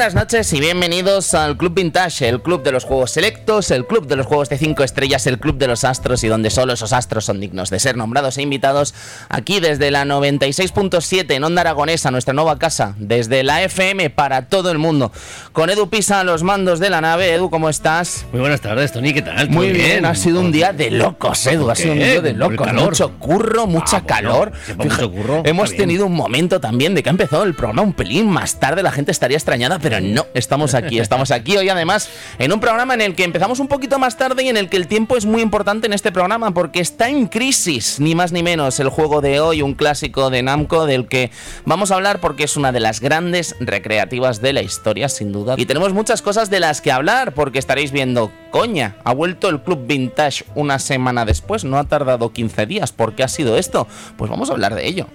Buenas noches y bienvenidos al Club Vintage, el club de los juegos selectos, el club de los juegos de 5 estrellas, el club de los astros y donde solo esos astros son dignos de ser nombrados e invitados aquí desde la 96.7 en Onda Aragonesa, nuestra nueva casa, desde la FM para todo el mundo. Con Edu Pisa a los mandos de la nave. Edu, ¿cómo estás? Muy buenas tardes, Tony, ¿qué tal? Muy bien, ha sido un día de locos, Edu, ha sido un día de locos. Mucho curro, mucha Ah, bueno, calor. si fue mucho curro, hemos bien. tenido un momento también de que ha empezado el programa un pelín más tarde, la gente estaría extrañada, pero no, estamos aquí, estamos aquí hoy además en un programa en el que empezamos un poquito más tarde y en el que el tiempo es muy importante en este programa porque está en crisis, ni más ni menos, el juego de hoy, un clásico de Namco del que vamos a hablar porque es una de las grandes recreativas de la historia, sin duda. Y tenemos muchas cosas de las que hablar porque estaréis viendo, coña, ha vuelto el Club Vintage una semana después, no ha tardado 15 días, ¿por qué ha sido esto? Pues vamos a hablar de ello.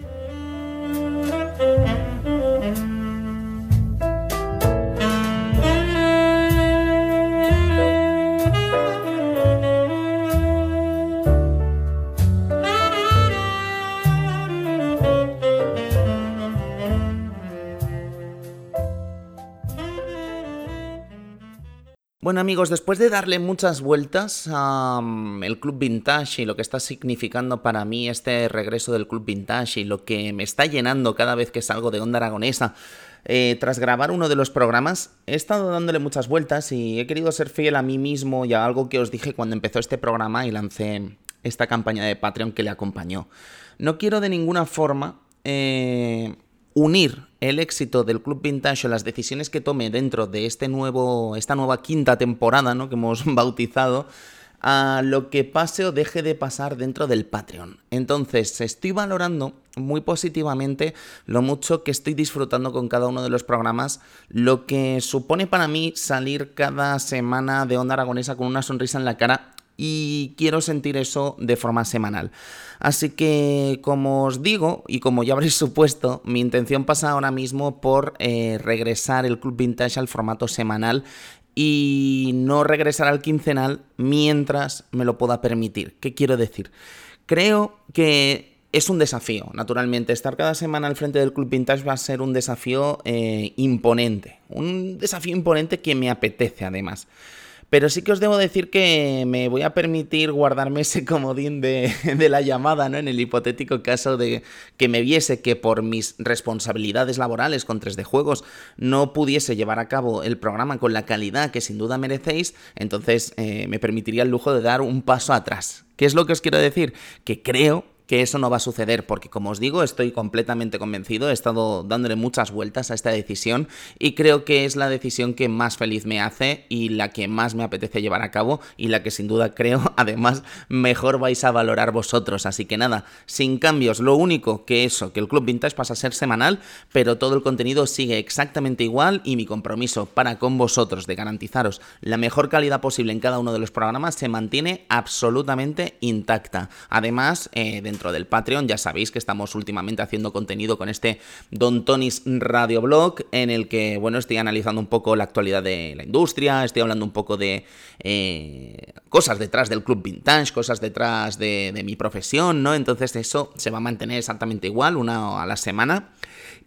Bueno amigos, después de darle muchas vueltas al Club Vintage y lo que está significando para mí este regreso del Club Vintage y lo que me está llenando cada vez que salgo de Onda Aragonesa, eh, tras grabar uno de los programas, he estado dándole muchas vueltas y he querido ser fiel a mí mismo y a algo que os dije cuando empezó este programa y lancé esta campaña de Patreon que le acompañó. No quiero de ninguna forma... eh, unir el éxito del Club Vintage o las decisiones que tome dentro de este nuevo, esta nueva quinta temporada ¿no? que hemos bautizado a lo que pase o deje de pasar dentro del Patreon. Entonces, estoy valorando muy positivamente lo mucho que estoy disfrutando con cada uno de los programas, lo que supone para mí salir cada semana de Onda Aragonesa con una sonrisa en la cara y quiero sentir eso de forma semanal. Así que, como os digo, y como ya habréis supuesto, mi intención pasa ahora mismo por eh, regresar el Club Vintage al formato semanal y no regresar al quincenal mientras me lo pueda permitir. ¿Qué quiero decir? Creo que es un desafío, naturalmente. Estar cada semana al frente del Club Vintage va a ser un desafío eh, imponente. Un desafío imponente que me apetece además. Pero sí que os debo decir que me voy a permitir guardarme ese comodín de, la llamada, ¿no? En el hipotético caso de que me viese que por mis responsabilidades laborales con 3D Juegos no pudiese llevar a cabo el programa con la calidad que sin duda merecéis, entonces eh, me permitiría el lujo de dar un paso atrás. ¿Qué es lo que os quiero decir? Que creo que eso no va a suceder, porque como os digo, estoy completamente convencido, he estado dándole muchas vueltas a esta decisión y creo que es la decisión que más feliz me hace y la que más me apetece llevar a cabo y la que sin duda creo, además, mejor vais a valorar vosotros. Así que nada, sin cambios, lo único que eso, que el Club Vintage pasa a ser semanal, pero todo el contenido sigue exactamente igual y mi compromiso para con vosotros de garantizaros la mejor calidad posible en cada uno de los programas se mantiene absolutamente intacta. Además, eh, dentro del Patreon. Ya sabéis que estamos últimamente haciendo contenido con este Don Tonis Radio Blog, en el que, bueno, estoy analizando un poco la actualidad de la industria, estoy hablando un poco de eh, cosas detrás del Club Vintage, cosas detrás de, de mi profesión, ¿no? Entonces eso se va a mantener exactamente igual, una a la semana.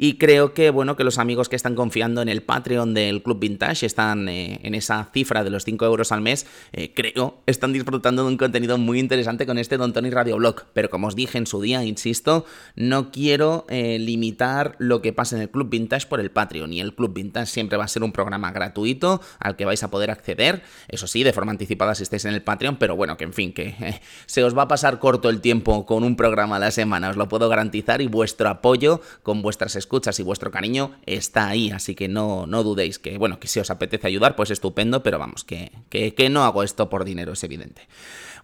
Y creo que, bueno, que los amigos que están confiando en el Patreon del Club Vintage están eh, en esa cifra de los 5 euros al mes, eh, creo, están disfrutando de un contenido muy interesante con este Don Tony Radio Blog. Pero como os dije en su día, insisto, no quiero eh, limitar lo que pasa en el Club Vintage por el Patreon. Y el Club Vintage siempre va a ser un programa gratuito al que vais a poder acceder, eso sí, de forma anticipada si estáis en el Patreon, pero bueno, que en fin, que eh, se os va a pasar corto el tiempo con un programa a la semana, os lo puedo garantizar, y vuestro apoyo con vuestras escuchas y vuestro cariño está ahí, así que no, no dudéis que, bueno, que si os apetece ayudar, pues estupendo, pero vamos, que, que, que no hago esto por dinero, es evidente.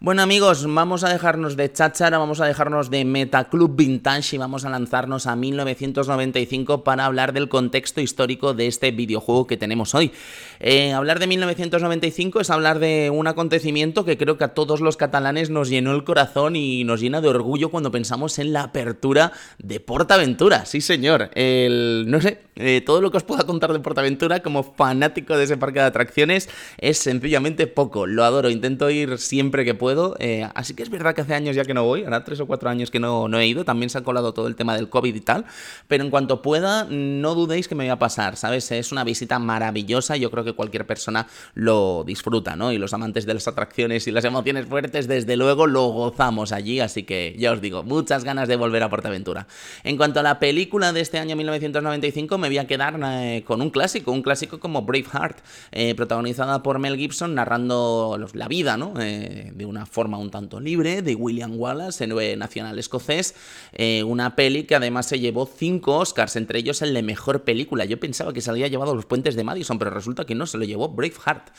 Bueno amigos, vamos a dejarnos de cháchara, vamos a dejarnos de Metaclub Vintage y vamos a lanzarnos a 1995 para hablar del contexto histórico de este videojuego que tenemos hoy. Eh, hablar de 1995 es hablar de un acontecimiento que creo que a todos los catalanes nos llenó el corazón y nos llena de orgullo cuando pensamos en la apertura de Portaventura. Sí señor, el, no sé, eh, todo lo que os pueda contar de Portaventura como fanático de ese parque de atracciones es sencillamente poco. Lo adoro, intento ir siempre que puedo. Eh, así que es verdad que hace años ya que no voy, ahora tres o cuatro años que no, he ido, también se ha colado todo el tema del COVID y tal, pero en cuanto pueda, no dudéis que me voy a pasar, ¿sabes? Es una visita maravillosa, yo creo que cualquier persona lo disfruta, ¿no? Y los amantes de las atracciones y las emociones fuertes, desde luego lo gozamos allí, así que ya os digo, muchas ganas de volver a Portaventura. En cuanto a la película de este año 1995, me voy a quedar eh, con un clásico, un clásico como Braveheart, eh, protagonizada por Mel Gibson, narrando la vida, ¿no? Una forma un tanto libre, de William Wallace, héroe nacional escocés, una peli que además se llevó cinco Oscars, entre ellos el de mejor película. Yo pensaba que se había llevado los puentes de Madison, pero resulta que no, se lo llevó Braveheart.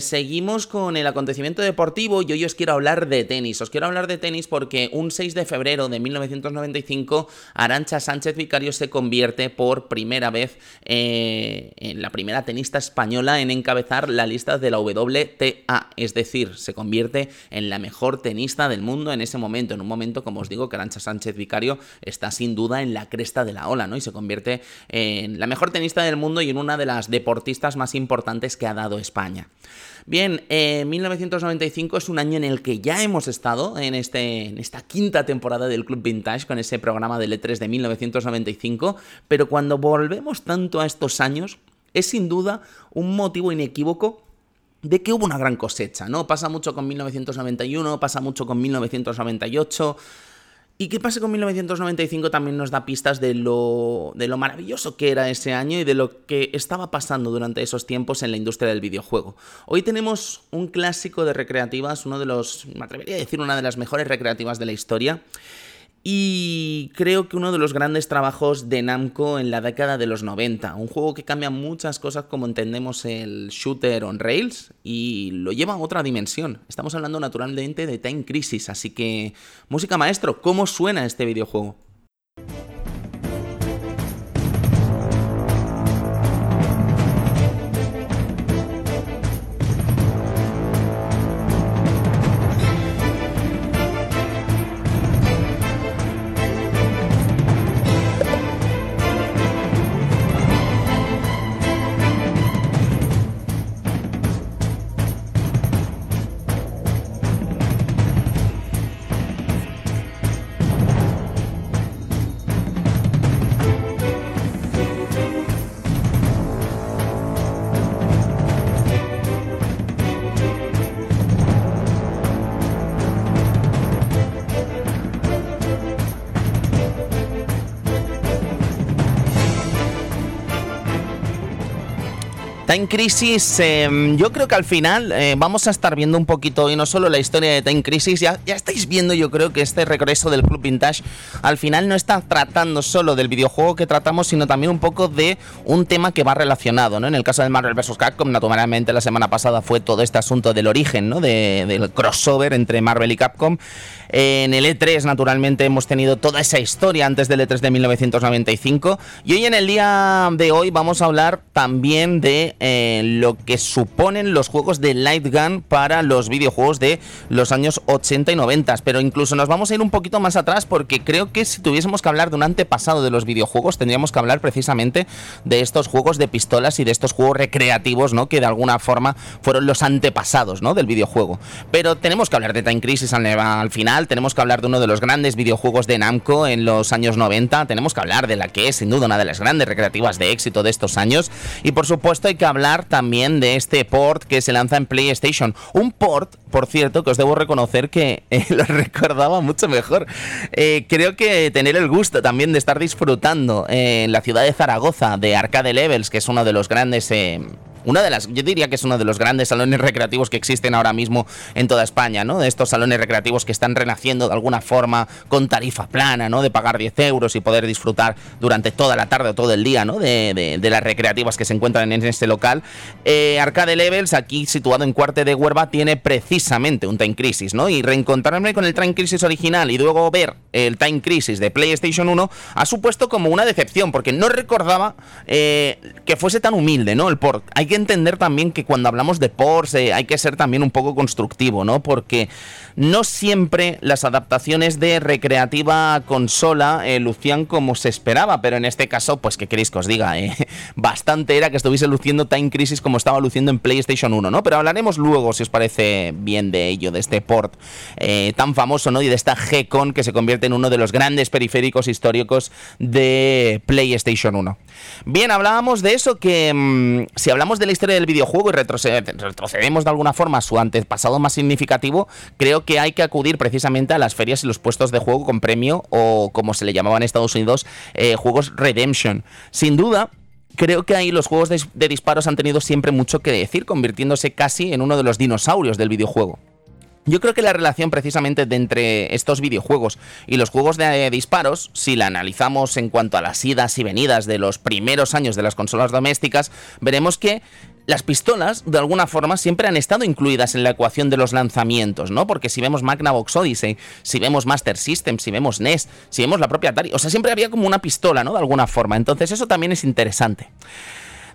seguimos con el acontecimiento deportivo y hoy os quiero hablar de tenis. Os quiero hablar de tenis porque un 6 de febrero de 1995, Arancha Sánchez Vicario se convierte por primera vez eh, en la primera tenista española en encabezar la lista de la WTA, es decir, se convierte en la mejor tenista del mundo en ese momento, en un momento, como os digo, que Arancha Sánchez Vicario está sin duda en la cresta de la ola, ¿no? Y se convierte en la mejor tenista del mundo y en una de las deportistas más importantes que ha dado España. Bien, 1995 eh, es un año en el que ya hemos estado en, este, en esta quinta temporada del Club Vintage con ese programa de E3 de 1995, pero cuando volvemos tanto a estos años, es sin duda un motivo inequívoco de que hubo una gran cosecha, ¿no? Pasa mucho con 1991, pasa mucho con 1998. Y qué pasa con 1995 también nos da pistas de lo, de lo maravilloso que era ese año y de lo que estaba pasando durante esos tiempos en la industria del videojuego. Hoy tenemos un clásico de recreativas, uno de los, me atrevería a decir, una de las mejores recreativas de la historia. Y creo que uno de los grandes trabajos de Namco en la década de los 90, un juego que cambia muchas cosas como entendemos el shooter on rails y lo lleva a otra dimensión. Estamos hablando naturalmente de Time Crisis, así que música maestro, ¿cómo suena este videojuego? Time Crisis, em, yo creo que al final eh, vamos a estar viendo un poquito, y no solo la historia de Time Crisis, ya, estáis viendo yo creo que este regreso del Club Vintage al final no está tratando solo del videojuego que tratamos, sino también un poco de un tema que va relacionado, ¿no? En el caso del Marvel vs. Capcom, naturalmente la semana pasada fue todo este asunto del origen, ¿no? del crossover entre Marvel y Capcom. En el E3, naturalmente, hemos tenido toda esa historia antes del E3 de 1995. Y hoy en el día de hoy vamos a hablar también de eh, lo que suponen los juegos de Light Gun para los videojuegos de los años 80 y 90. Pero incluso nos vamos a ir un poquito más atrás porque creo que si tuviésemos que hablar de un antepasado de los videojuegos, tendríamos que hablar precisamente de estos juegos de pistolas y de estos juegos recreativos, ¿no? Que de alguna forma fueron los antepasados, ¿no? Del videojuego. Pero tenemos que hablar de Time Crisis al, al final, tenemos que hablar de uno de los grandes videojuegos de Namco en los años 90, tenemos que hablar de la que es sin duda una de las grandes recreativas de éxito de estos años y por supuesto hay que hablar también de este port que se lanza en PlayStation. Un port, por cierto, que os debo reconocer que eh, lo recordaba mucho mejor. Eh, creo que tener el gusto también de estar disfrutando en la ciudad de Zaragoza de Arcade Levels, que es uno de los grandes eh, una de las, yo diría que es uno de los grandes salones recreativos que existen ahora mismo en toda España, ¿no? De estos salones recreativos que están renaciendo de alguna forma con tarifa plana, ¿no? De pagar 10 euros y poder disfrutar durante toda la tarde o todo el día, ¿no? De, las recreativas que se encuentran en este local. Eh, Arcade Levels, aquí situado en Cuarte de Huerva, tiene precisamente un Time Crisis, ¿no? Y reencontrarme con el Time Crisis original y luego ver el Time Crisis de PlayStation 1 ha supuesto como una decepción, porque no recordaba eh, que fuese tan humilde, ¿no? El port. Hay que entender también que cuando hablamos de ports eh, hay que ser también un poco constructivo, ¿no? Porque no siempre las adaptaciones de recreativa consola eh, lucían como se esperaba, pero en este caso, pues, ¿qué queréis que os diga? Eh? Bastante era que estuviese luciendo Time Crisis como estaba luciendo en PlayStation 1, ¿no? Pero hablaremos luego, si os parece bien, de ello, de este port tan famoso, ¿no? Y de esta G-Con que se convierte en uno de los grandes periféricos históricos de PlayStation 1. Bien, hablábamos de eso que mm, si hablamos de la historia del videojuego y retrocedemos de alguna forma a su antepasado más significativo, creo que hay que acudir precisamente a las ferias y los puestos de juego con premio o como se le llamaba en Estados Unidos, eh, juegos Redemption. Sin duda, creo que ahí los juegos de, disparos han tenido siempre mucho que decir, convirtiéndose casi en uno de los dinosaurios del videojuego. Yo creo que la relación precisamente de entre estos videojuegos y los juegos de eh, disparos, si la analizamos en cuanto a las idas y venidas de los primeros años de las consolas domésticas, veremos que las pistolas, de alguna forma, siempre han estado incluidas en la ecuación de los lanzamientos, ¿no? Porque si vemos Magnavox Odyssey, si vemos Master System, si vemos NES, si vemos la propia Atari, o sea, siempre había como una pistola, ¿no? De alguna forma. Entonces, eso también es interesante.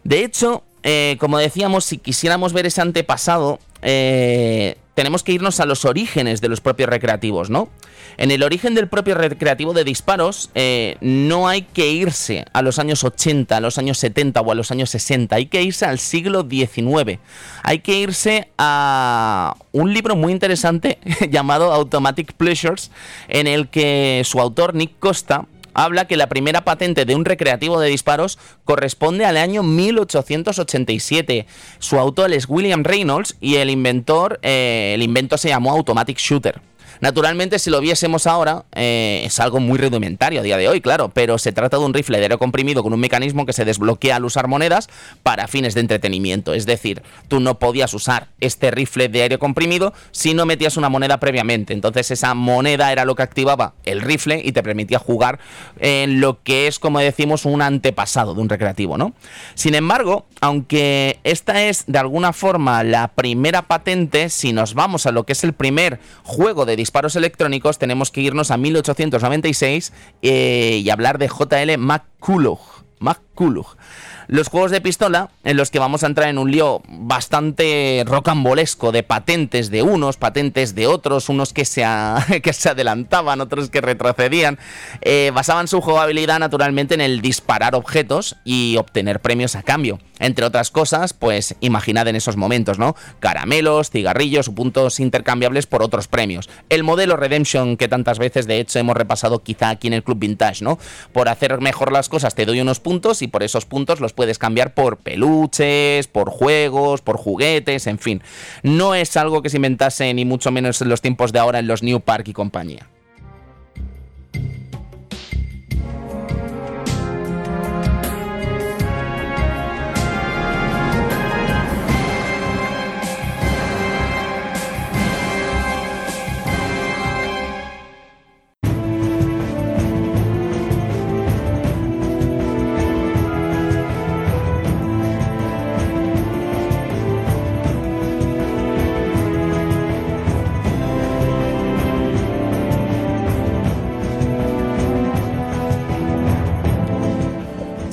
De hecho, eh, como decíamos, si quisiéramos ver ese antepasado, eh, tenemos que irnos a los orígenes de los propios recreativos, ¿no? En el origen del propio recreativo de disparos eh, no hay que irse a los años 80, a los años 70 o a los años 60, hay que irse al siglo XIX. Hay que irse a un libro muy interesante llamado Automatic Pleasures, en el que su autor, Nick Costa, habla que la primera patente de un recreativo de disparos corresponde al año 1887. Su autor es William Reynolds y el inventor, eh, el invento se llamó Automatic Shooter. Naturalmente, si lo viésemos ahora, eh, es algo muy rudimentario a día de hoy, claro, pero se trata de un rifle de aire comprimido con un mecanismo que se desbloquea al usar monedas para fines de entretenimiento. Es decir, tú no podías usar este rifle de aire comprimido si no metías una moneda previamente. Entonces, esa moneda era lo que activaba el rifle y te permitía jugar en lo que es, como decimos, un antepasado de un recreativo, ¿no? Sin embargo, aunque esta es de alguna forma la primera patente, si nos vamos a lo que es el primer juego de disparos electrónicos, tenemos que irnos a 1896 eh, y hablar de JL. McCullough los juegos de pistola, en los que vamos a entrar en un lío bastante rocambolesco de patentes de unos, patentes de otros, unos que se, que se adelantaban, otros que retrocedían, eh, basaban su jugabilidad naturalmente en el disparar objetos y obtener premios a cambio. Entre otras cosas, pues imaginad en esos momentos, ¿no? Caramelos, cigarrillos o puntos intercambiables por otros premios. El modelo Redemption que tantas veces de hecho hemos repasado quizá aquí en el Club Vintage, ¿no? Por hacer mejor las cosas te doy unos puntos y por esos puntos los puedes cambiar por peluches, por juegos, por juguetes, en fin. No es algo que se inventase ni mucho menos en los tiempos de ahora en los New Park y compañía.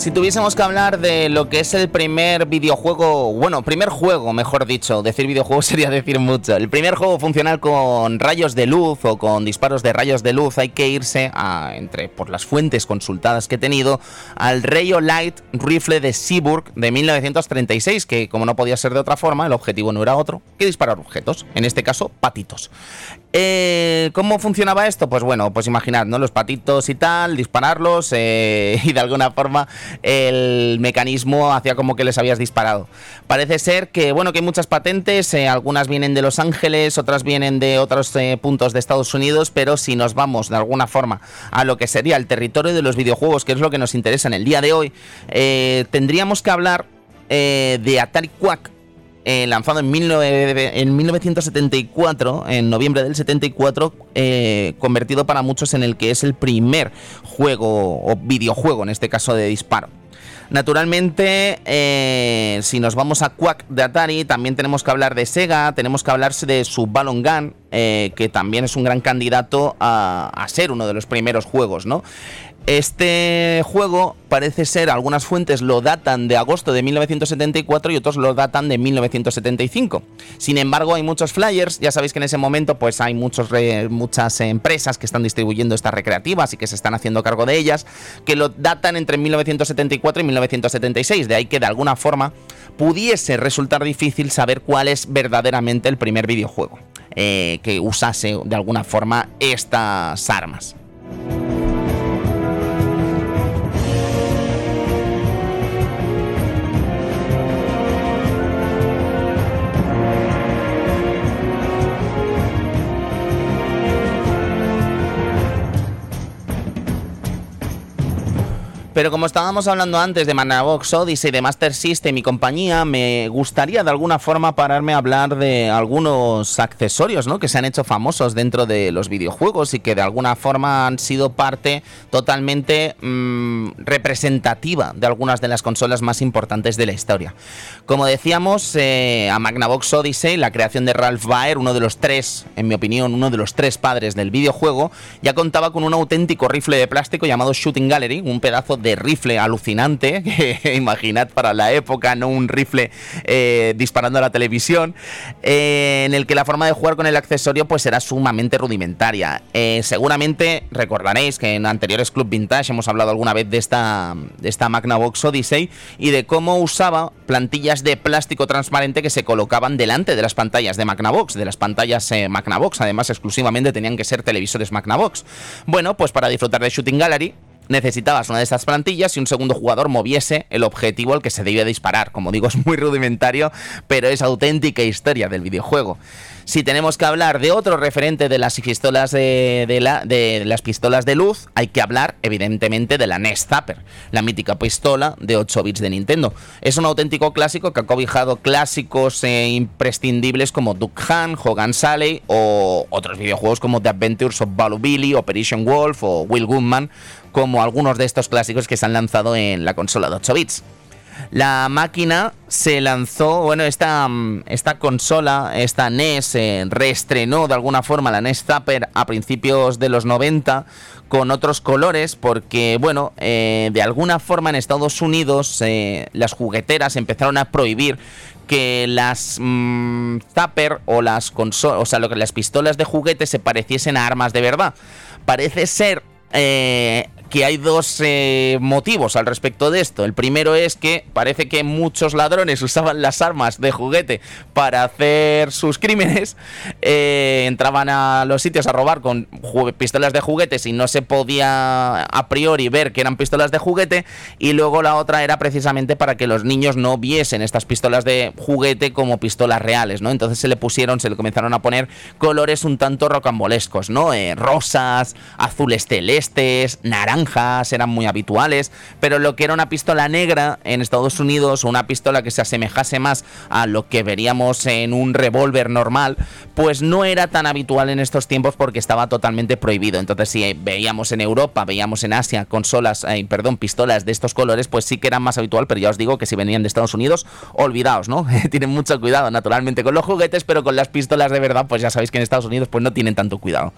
Si tuviésemos que hablar de lo que es el primer videojuego, bueno, primer juego, mejor dicho, decir videojuego sería decir mucho. El primer juego funcional con rayos de luz o con disparos de rayos de luz, hay que irse a, entre por las fuentes consultadas que he tenido, al Rayo Light Rifle de Seaburg de 1936, que como no podía ser de otra forma, el objetivo no era otro que disparar objetos, en este caso patitos. Eh, ¿Cómo funcionaba esto? Pues bueno, pues imaginad, ¿no? Los patitos y tal, dispararlos eh, y de alguna forma el mecanismo hacía como que les habías disparado. Parece ser que, bueno, que hay muchas patentes, eh, algunas vienen de Los Ángeles, otras vienen de otros puntos de Estados Unidos, pero si nos vamos de alguna forma a lo que sería el territorio de los videojuegos, que es lo que nos interesa en el día de hoy, tendríamos que hablar de Atari Quack eh, lanzado en, 1974, en noviembre del 74, eh, convertido para muchos en el que es el primer juego o videojuego, en este caso de disparo. Naturalmente, eh, si nos vamos a Quack de Atari, también tenemos que hablar de Sega, tenemos que hablar de su Ballon Gun, que también es un gran candidato a ser uno de los primeros juegos, ¿no? Este juego parece ser, algunas fuentes lo datan de agosto de 1974 y otros lo datan de 1975. Sin embargo, hay muchos flyers, ya sabéis que en ese momento pues hay muchos muchas empresas que están distribuyendo estas recreativas y que se están haciendo cargo de ellas, que lo datan entre 1974 y 1976, de ahí que de alguna forma pudiese resultar difícil saber cuál es verdaderamente el primer videojuego eh, que usase de alguna forma estas armas. Pero como estábamos hablando antes de Magnavox Odyssey, de Master System y compañía, me gustaría de alguna forma pararme a hablar de algunos accesorios ¿no? que se han hecho famosos dentro de los videojuegos y que de alguna forma han sido parte totalmente mmm, representativa de algunas de las consolas más importantes de la historia. Como decíamos, eh, a Magnavox Odyssey, la creación de Ralph Baer, uno de los tres, en mi opinión, uno de los tres padres del videojuego, ya contaba con un auténtico rifle de plástico llamado Shooting Gallery, un pedazo de rifle alucinante, que imaginad para la época, no un rifle eh, disparando a la televisión, eh, en el que la forma de jugar con el accesorio pues era sumamente rudimentaria. Eh, seguramente recordaréis que en anteriores Club Vintage hemos hablado alguna vez de esta, de esta Magnavox Odyssey y de cómo usaba plantillas de plástico transparente que se colocaban delante de las pantallas de Magnavox, de las pantallas Magnavox, además exclusivamente tenían que ser televisores Magnavox. Bueno, pues para disfrutar de Shooting Gallery necesitabas una de estas plantillas y un segundo jugador moviese el objetivo al que se debía disparar. Como digo, es muy rudimentario, pero es auténtica historia del videojuego. Si tenemos que hablar de otro referente de las pistolas de, la, de las pistolas de luz, hay que hablar evidentemente de la NES Zapper, la mítica pistola de 8 bits de Nintendo. Es un auténtico clásico que ha cobijado clásicos e imprescindibles como Duck Hunt, Hogan Sally o otros videojuegos como The Adventures of Baloo Operation Wolf o Will Goodman, como algunos de estos clásicos que se han lanzado en la consola de 8 bits. La máquina se lanzó, bueno, esta, mm, esta consola, esta NES, se reestrenó de alguna forma la NES Zapper a principios de los 90 con otros colores porque, bueno, eh, de alguna forma en Estados Unidos eh, las jugueteras empezaron a prohibir que las mmm, Zapper o las consolas, o sea, las pistolas de juguete se pareciesen a armas de verdad. Parece ser eh, que hay dos eh, motivos al respecto de esto. El primero es que parece que muchos ladrones usaban las armas de juguete para hacer sus crímenes. Eh, entraban a los sitios a robar con pistolas de juguetes y no se podía a priori ver que eran pistolas de juguete. Y luego la otra era precisamente para que los niños no viesen estas pistolas de juguete como pistolas reales, ¿no? Entonces se le pusieron, se le comenzaron a poner colores un tanto rocambolescos, ¿no? Eh, rosas, azules celestes, naranjas eran muy habituales, pero lo que era una pistola negra en Estados Unidos, una pistola que se asemejase más a lo que veríamos en un revólver normal, pues no era tan habitual en estos tiempos porque estaba totalmente prohibido. Entonces, si veíamos en Europa, veíamos en Asia consolas, eh, perdón, pistolas de estos colores, pues sí que eran más habitual, pero ya os digo que si venían de Estados Unidos, olvidaos, ¿no? tienen mucho cuidado, naturalmente, con los juguetes, pero con las pistolas de verdad, pues ya sabéis que en Estados Unidos pues no tienen tanto cuidado.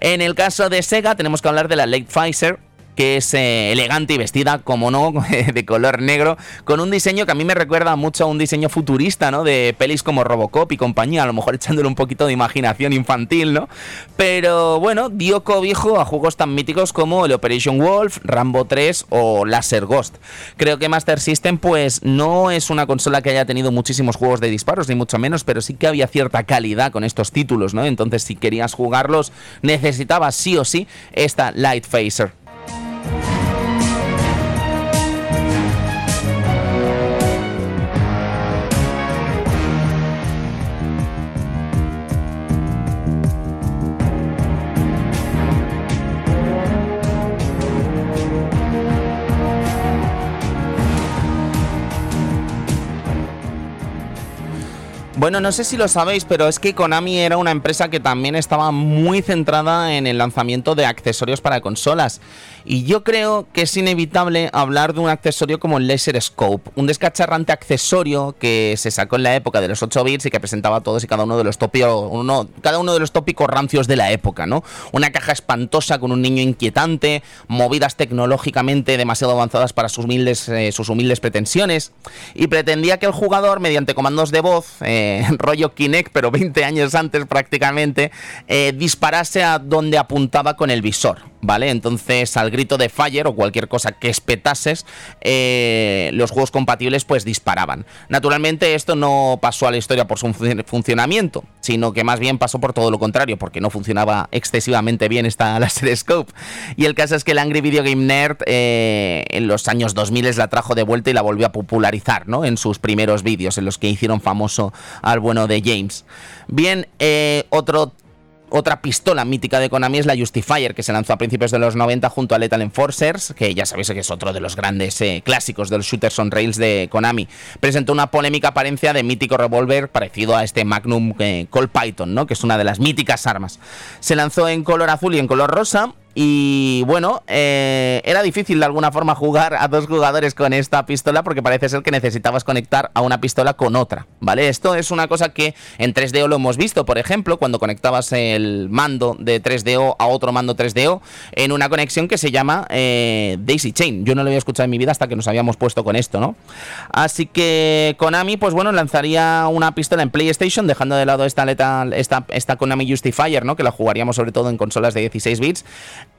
En el caso de Sega, tenemos que hablar de la Lake Pfizer, que es eh, elegante y vestida, como no, de color negro, con un diseño que a mí me recuerda mucho a un diseño futurista, ¿no? De pelis como Robocop y compañía, a lo mejor echándole un poquito de imaginación infantil, ¿no? Pero bueno, dio cobijo a juegos tan míticos como el Operation Wolf, Rambo 3 o Laser Ghost. Creo que Master System, pues no es una consola que haya tenido muchísimos juegos de disparos, ni mucho menos, pero sí que había cierta calidad con estos títulos, ¿no? Entonces, si querías jugarlos, necesitabas sí o sí esta Light Phaser. Bueno, no sé si lo sabéis, pero es que Konami era una empresa que también estaba muy centrada en el lanzamiento de accesorios para consolas. Y yo creo que es inevitable hablar de un accesorio como el Laser Scope, un descacharrante accesorio que se sacó en la época de los 8 bits y que presentaba todos y cada uno de los tópicos, cada uno de los tópicos rancios de la época, ¿no? Una caja espantosa con un niño inquietante, movidas tecnológicamente demasiado avanzadas para sus humildes, eh, pretensiones, y pretendía que el jugador, mediante comandos de voz, eh, rollo Kinect, pero 20 años antes prácticamente, eh, disparase a donde apuntaba con el visor. ¿Vale? Entonces, al grito de Fire o cualquier cosa que espetases, eh, los juegos compatibles pues disparaban. Naturalmente, esto no pasó a la historia por su funcionamiento, sino que más bien pasó por todo lo contrario, porque no funcionaba excesivamente bien esta Laser Scope. Y el caso es que el Angry Video Game Nerd eh, en los años 2000 la trajo de vuelta y la volvió a popularizar, ¿no? En sus primeros vídeos, en los que hicieron famoso al bueno de James. Bien, eh, otro otra pistola mítica de Konami es la Justifier, que se lanzó a principios de los 90 junto a Lethal Enforcers, que ya sabéis que es otro de los grandes eh, clásicos de los shooters on rails de Konami. Presentó una polémica apariencia de mítico revólver parecido a este Magnum eh, Colt Python, ¿no? que es una de las míticas armas. Se lanzó en color azul y en color rosa y bueno, eh, era difícil de alguna forma jugar a dos jugadores con esta pistola porque parece ser que necesitabas conectar a una pistola con otra, ¿vale? Esto es una cosa que en 3DO lo hemos visto, por ejemplo, cuando conectabas el mando de 3DO a otro mando 3DO en una conexión que se llama eh, Daisy Chain. Yo no lo había escuchado en mi vida hasta que nos habíamos puesto con esto, ¿no? Así que Konami, pues bueno, lanzaría una pistola en PlayStation, dejando de lado esta, esta, esta Konami Justifier, ¿no? Que la jugaríamos sobre todo en consolas de 16 bits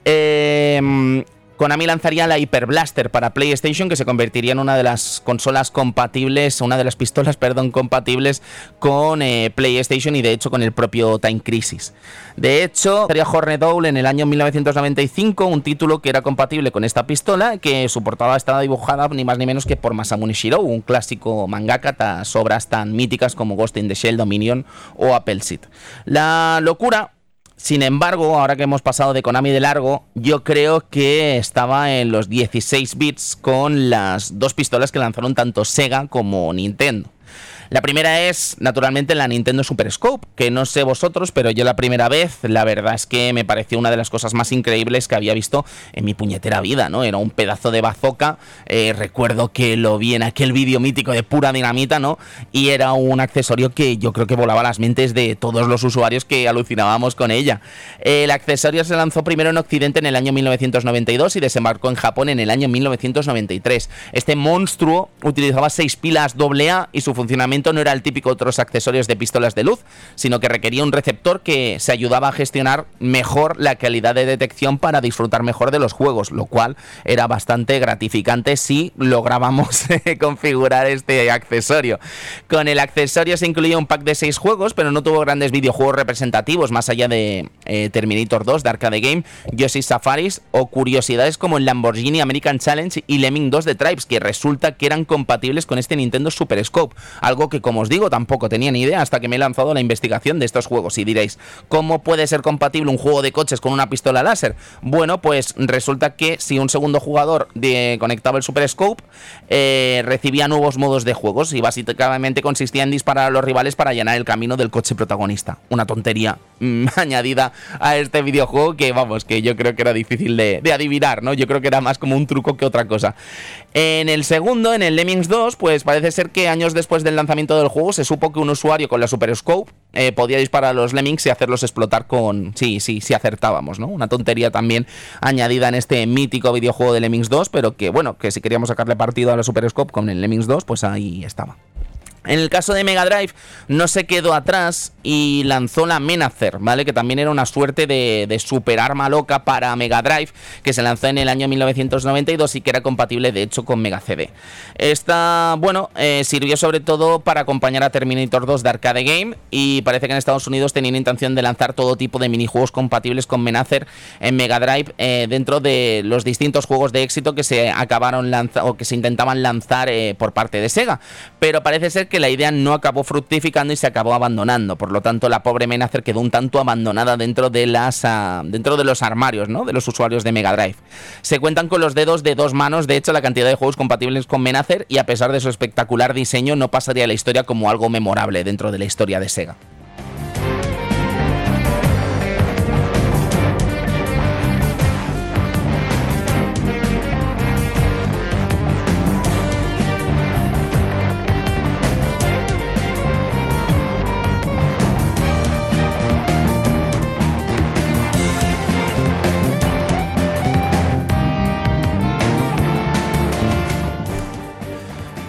eh, Konami lanzaría la Hyper Blaster para PlayStation, que se convertiría en una de las consolas compatibles, una de las pistolas, perdón, compatibles con eh, PlayStation y de hecho con el propio Time Crisis. De hecho, sería Hornet Owl en el año 1995, un título que era compatible con esta pistola, que su portada estaba dibujada ni más ni menos que por Masamune Shirou, un clásico mangaka, tras obras tan míticas como Ghost in the Shell, Dominion o Appleseed. La locura sin embargo, ahora que hemos pasado de Konami de largo, yo creo que estaba en los 16 bits con las dos pistolas que lanzaron tanto Sega como Nintendo. La primera es, naturalmente, la Nintendo Super Scope, que no sé vosotros, pero yo la primera vez, la verdad es que me pareció una de las cosas más increíbles que había visto en mi puñetera vida, ¿no? Era un pedazo de bazooka, eh, recuerdo que lo vi en aquel vídeo mítico de pura dinamita, ¿no? Y era un accesorio que yo creo que volaba las mentes de todos los usuarios que alucinábamos con ella. El accesorio se lanzó primero en Occidente en el año 1992 y desembarcó en Japón en el año 1993. Este monstruo utilizaba seis pilas AA y su funcionamiento no era el típico otros accesorios de pistolas de luz, sino que requería un receptor que se ayudaba a gestionar mejor la calidad de detección para disfrutar mejor de los juegos, lo cual era bastante gratificante si lográbamos configurar este accesorio. Con el accesorio se incluía un pack de 6 juegos, pero no tuvo grandes videojuegos representativos más allá de eh, Terminator 2 de Arcade Game, Yoshi Safaris o curiosidades como el Lamborghini American Challenge y Lemming 2 de Tribes, que resulta que eran compatibles con este Nintendo Super Scope, algo que como os digo tampoco tenía ni idea hasta que me he lanzado la investigación de estos juegos. Y diréis, ¿cómo puede ser compatible un juego de coches con una pistola láser? Bueno, pues resulta que si un segundo jugador conectaba el Super Scope, eh, recibía nuevos modos de juegos y básicamente consistía en disparar a los rivales para llenar el camino del coche protagonista. Una tontería mm, añadida a este videojuego que, vamos, que yo creo que era difícil de adivinar, ¿no? Yo creo que era más como un truco que otra cosa. En el segundo, en el Lemmings 2, pues parece ser que años después del lanzamiento del juego se supo que un usuario con la Super Scope eh, podía disparar a los Lemmings y hacerlos explotar con... Sí, sí, sí acertábamos, ¿no? Una tontería también añadida en este mítico videojuego de Lemmings 2, pero que bueno, que si queríamos sacarle partido a la Super Scope con el Lemmings 2, pues ahí estaba. En el caso de Mega Drive no se quedó atrás y lanzó la Menacer, ¿vale? Que también era una suerte de, de, super arma loca para Mega Drive que se lanzó en el año 1992 y que era compatible de hecho con Mega CD. Esta, bueno, eh, sirvió sobre todo para acompañar a Terminator 2 de Arcade Game y parece que en Estados Unidos tenían intención de lanzar todo tipo de minijuegos compatibles con Menacer en Mega Drive eh, dentro de los distintos juegos de éxito que se acabaron lanzando o que se intentaban lanzar eh, por parte de Sega. Pero parece ser que que la idea no acabó fructificando y se acabó abandonando. Por lo tanto, la pobre Menacer quedó un tanto abandonada dentro de las ah, dentro de los armarios, ¿no? De los usuarios de Mega Drive. Se cuentan con los dedos de dos manos, de hecho, la cantidad de juegos compatibles con Menacer y a pesar de su espectacular diseño no pasaría la historia como algo memorable dentro de la historia de Sega.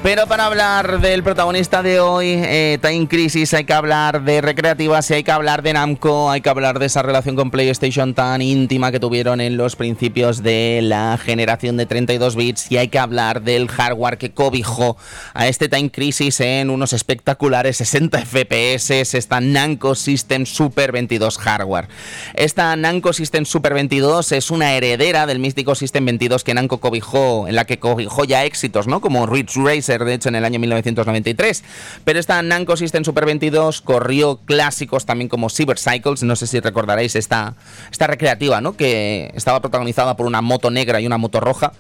Pero para hablar del protagonista de hoy, eh, Time Crisis, hay que hablar de recreativas y hay que hablar de Namco, hay que hablar de esa relación con PlayStation tan íntima que tuvieron en los principios de la generación de 32 bits y hay que hablar del hardware que cobijó a este Time Crisis en unos espectaculares 60 FPS, esta Namco System Super 22 hardware. Esta Namco System Super 22 es una heredera del místico System 22 que Namco cobijó, en la que cobijó ya éxitos, ¿no? Como Ridge Racer de hecho, en el año 1993. Pero esta Namco System Super 22 corrió clásicos también como Cyber Cycles, no sé si recordaréis esta, esta recreativa, ¿no? Que estaba protagonizada por una moto negra y una moto roja.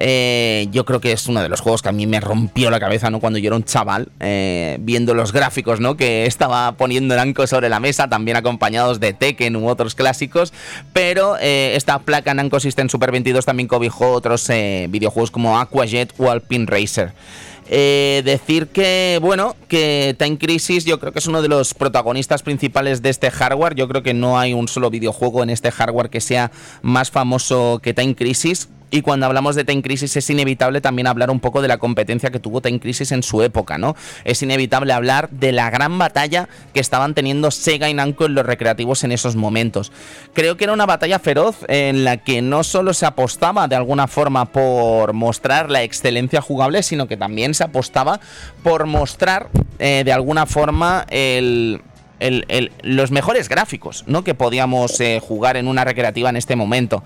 Eh, yo creo que es uno de los juegos que a mí me rompió la cabeza, ¿no? Cuando yo era un chaval, eh, viendo los gráficos, ¿no? Que estaba poniendo Namco sobre la mesa, también acompañados de Tekken u otros clásicos. Pero eh, esta placa Namco System Super 22 también cobijó otros videojuegos como Aquajet o Alpine Racer. Eh, decir que, bueno, que Time Crisis yo creo que es uno de los protagonistas principales de este hardware. Yo creo que no hay un solo videojuego en este hardware que sea más famoso que Time Crisis. Y cuando hablamos de Time Crisis es inevitable también hablar un poco de la competencia que tuvo Time Crisis en su época, ¿no? Es inevitable hablar de la gran batalla que estaban teniendo Sega y Namco en los recreativos en esos momentos. Creo que era una batalla feroz en la que no solo se apostaba de alguna forma por mostrar la excelencia jugable, sino que también se apostaba por mostrar eh, de alguna forma los mejores gráficos ¿no? que podíamos eh, jugar en una recreativa en este momento.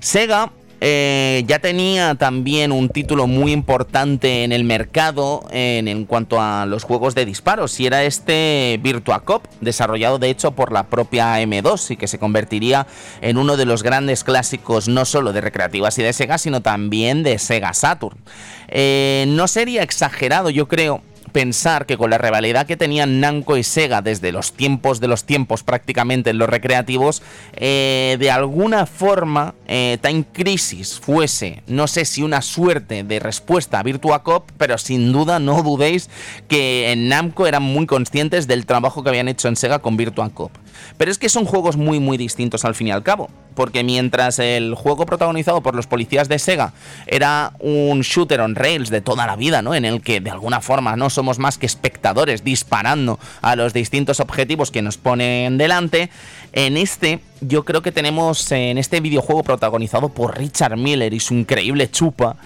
Sega eh, ya tenía también un título muy importante en el mercado en, cuanto a los juegos de disparos y era este Virtua Cop, desarrollado de hecho por la propia M2 y que se convertiría en uno de los grandes clásicos no solo de recreativas y de Sega, sino también de Sega Saturn. Eh, no sería exagerado, yo creo, pensar que con la rivalidad que tenían Namco y Sega desde los tiempos de los tiempos prácticamente en los recreativos, eh, de alguna forma eh, Time Crisis fuese, no sé si una suerte de respuesta a Virtua Cop, pero sin duda no dudéis que en Namco eran muy conscientes del trabajo que habían hecho en Sega con Virtua Cop. Pero es que son juegos muy muy distintos al fin y al cabo porque mientras el juego protagonizado por los policías de Sega era un shooter on rails de toda la vida, ¿no? En el que de alguna forma no somos más que espectadores disparando a los distintos objetivos que nos ponen delante, en este yo creo que tenemos en este videojuego protagonizado por Richard Miller y su increíble chupa,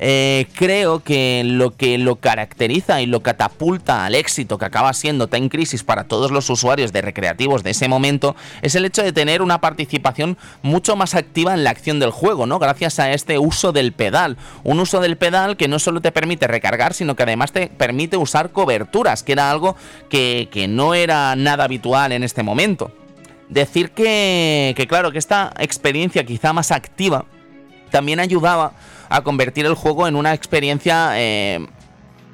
eh, creo que lo que lo caracteriza y lo catapulta al éxito que acaba siendo Time Crisis para todos los usuarios de recreativos de ese momento es el hecho de tener una participación mucho más activa en la acción del juego, ¿no? Gracias a este uso del pedal. Un uso del pedal que no solo te permite recargar, sino que además te permite usar coberturas, que era algo que, que no era nada habitual en este momento. Decir que, que, claro, que esta experiencia quizá más activa también ayudaba a convertir el juego en una experiencia eh,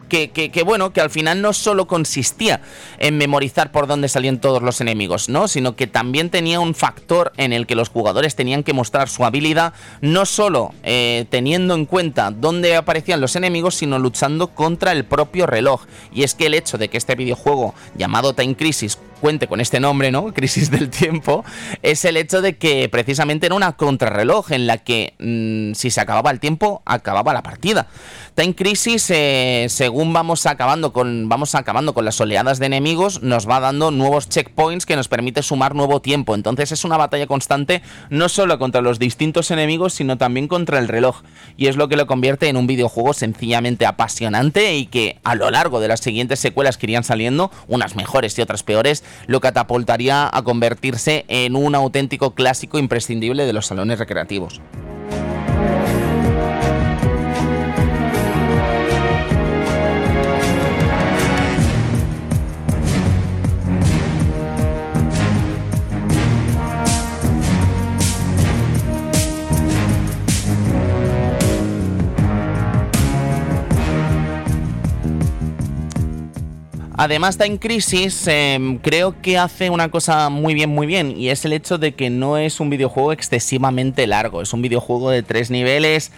que, bueno, que al final no solo consistía en memorizar por dónde salían todos los enemigos, ¿no? Sino que también tenía un factor en el que los jugadores tenían que mostrar su habilidad, no solo eh, teniendo en cuenta dónde aparecían los enemigos, sino luchando contra el propio reloj. Y es que el hecho de que este videojuego llamado Time Crisis cuente con este nombre, ¿no? Crisis del tiempo, es el hecho de que precisamente era una contrarreloj en la que mm, si se acababa el tiempo, acababa la partida. Time Crisis, eh, según vamos acabando con vamos acabando con las oleadas de enemigos, nos va dando nuevos checkpoints que nos permite sumar nuevo tiempo. Entonces es una batalla constante no solo contra los distintos enemigos, sino también contra el reloj. Y es lo que lo convierte en un videojuego sencillamente apasionante y que a lo largo de las siguientes secuelas que irían saliendo, unas mejores y otras peores, lo catapultaría a convertirse en un auténtico clásico imprescindible de los salones recreativos. Además, está en crisis, em, creo que hace una cosa muy bien, muy bien, y es el hecho de que no es un videojuego excesivamente largo, es un videojuego de tres niveles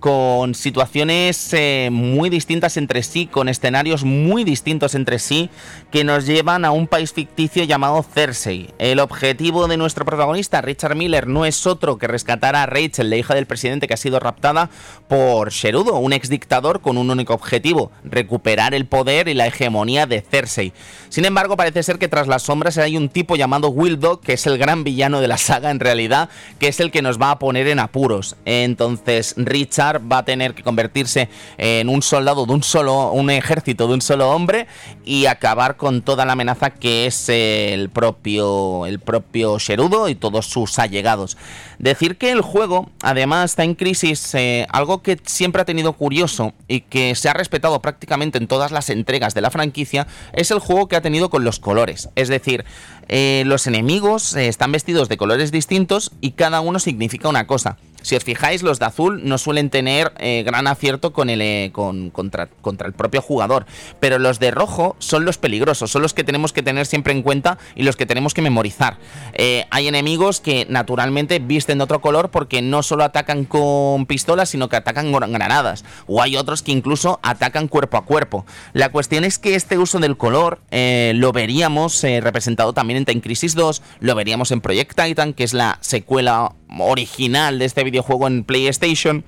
con situaciones eh, muy distintas entre sí, con escenarios muy distintos entre sí, que nos llevan a un país ficticio llamado Cersei. El objetivo de nuestro protagonista, Richard Miller, no es otro que rescatar a Rachel, la hija del presidente que ha sido raptada por Sherudo, un ex dictador con un único objetivo, recuperar el poder y la hegemonía de Cersei. Sin embargo, parece ser que tras las sombras hay un tipo llamado Wildo, que es el gran villano de la saga en realidad, que es el que nos va a poner en apuros. Entonces, Richard va a tener que convertirse en un soldado de un solo, un ejército de un solo hombre y acabar con toda la amenaza que es el propio, el propio Sherudo y todos sus allegados. Decir que el juego, además, está en crisis, eh, algo que siempre ha tenido curioso y que se ha respetado prácticamente en todas las entregas de la franquicia, es el juego que ha tenido con los colores. Es decir, eh, los enemigos eh, están vestidos de colores distintos y cada uno significa una cosa. Si os fijáis, los de azul no suelen tener eh, gran acierto con el, eh, con, contra, contra, el propio jugador. Pero los de rojo son los peligrosos, son los que tenemos que tener siempre en cuenta y los que tenemos que memorizar. Eh, hay enemigos que naturalmente visten de otro color porque no solo atacan con pistolas, sino que atacan con granadas. O hay otros que incluso atacan cuerpo a cuerpo. La cuestión es que este uso del color lo veríamos representado también en Time Crisis 2, lo veríamos en Project Titan, que es la secuela original de este videojuego en PlayStation,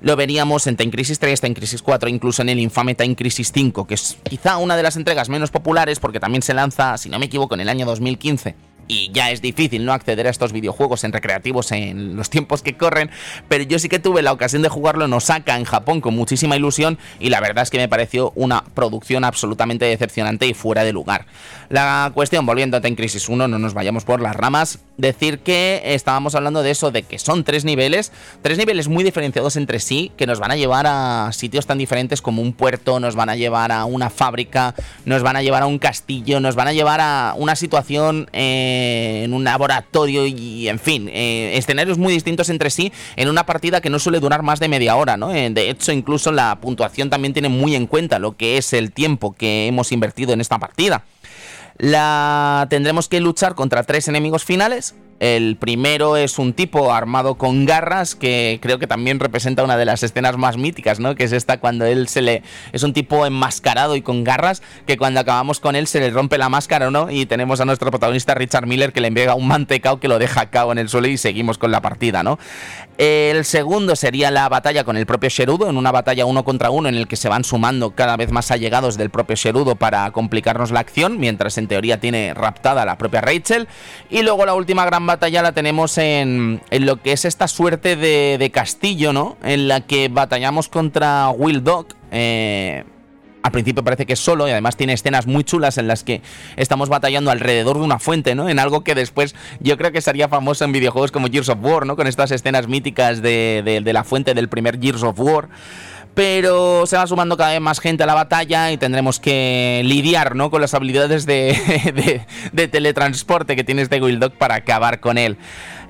lo veríamos en Time Crisis 3, Time Crisis 4, incluso en el infame Time Crisis 5, que es quizá una de las entregas menos populares porque también se lanza, si no me equivoco, en el año 2015 y ya es difícil no acceder a estos videojuegos en recreativos en los tiempos que corren, pero yo sí que tuve la ocasión de jugarlo en Osaka, en Japón, con muchísima ilusión y la verdad es que me pareció una producción absolutamente decepcionante y fuera de lugar. La cuestión, volviendo a Ten Crisis 1, no nos vayamos por las ramas, decir que estábamos hablando de eso, de que son tres niveles, tres niveles muy diferenciados entre sí, que nos van a llevar a sitios tan diferentes como un puerto, nos van a llevar a una fábrica, nos van a llevar a un castillo, nos van a llevar a una situación... Eh, en un laboratorio y, en fin, eh, escenarios muy distintos entre sí en una partida que no suele durar más de media hora, ¿no? Eh, de hecho, incluso la puntuación también tiene muy en cuenta lo que es el tiempo que hemos invertido en esta partida. La tendremos que luchar contra tres enemigos finales el primero es un tipo armado con garras que creo que también representa una de las escenas más míticas, ¿no? Que es esta cuando él se le es un tipo enmascarado y con garras que cuando acabamos con él se le rompe la máscara, ¿no? Y tenemos a nuestro protagonista Richard Miller que le envía un mantecao que lo deja cao en el suelo y seguimos con la partida, ¿no? El segundo sería la batalla con el propio Sherudo, en una batalla uno contra uno en el que se van sumando cada vez más allegados del propio Sherudo para complicarnos la acción, mientras en teoría tiene raptada la propia Rachel. Y luego la última gran batalla la tenemos en, en lo que es esta suerte de, de, castillo, ¿no? En la que batallamos contra Will Dog. Eh, al principio parece que es solo y además tiene escenas muy chulas en las que estamos batallando alrededor de una fuente, ¿no? En algo que después yo creo que sería famoso en videojuegos como Gears of War, ¿no? Con estas escenas míticas de, de, de la fuente del primer Gears of War pero se va sumando cada vez más gente a la batalla y tendremos que lidiar ¿no? con las habilidades de, de, teletransporte que tiene este Wild Dog para acabar con él.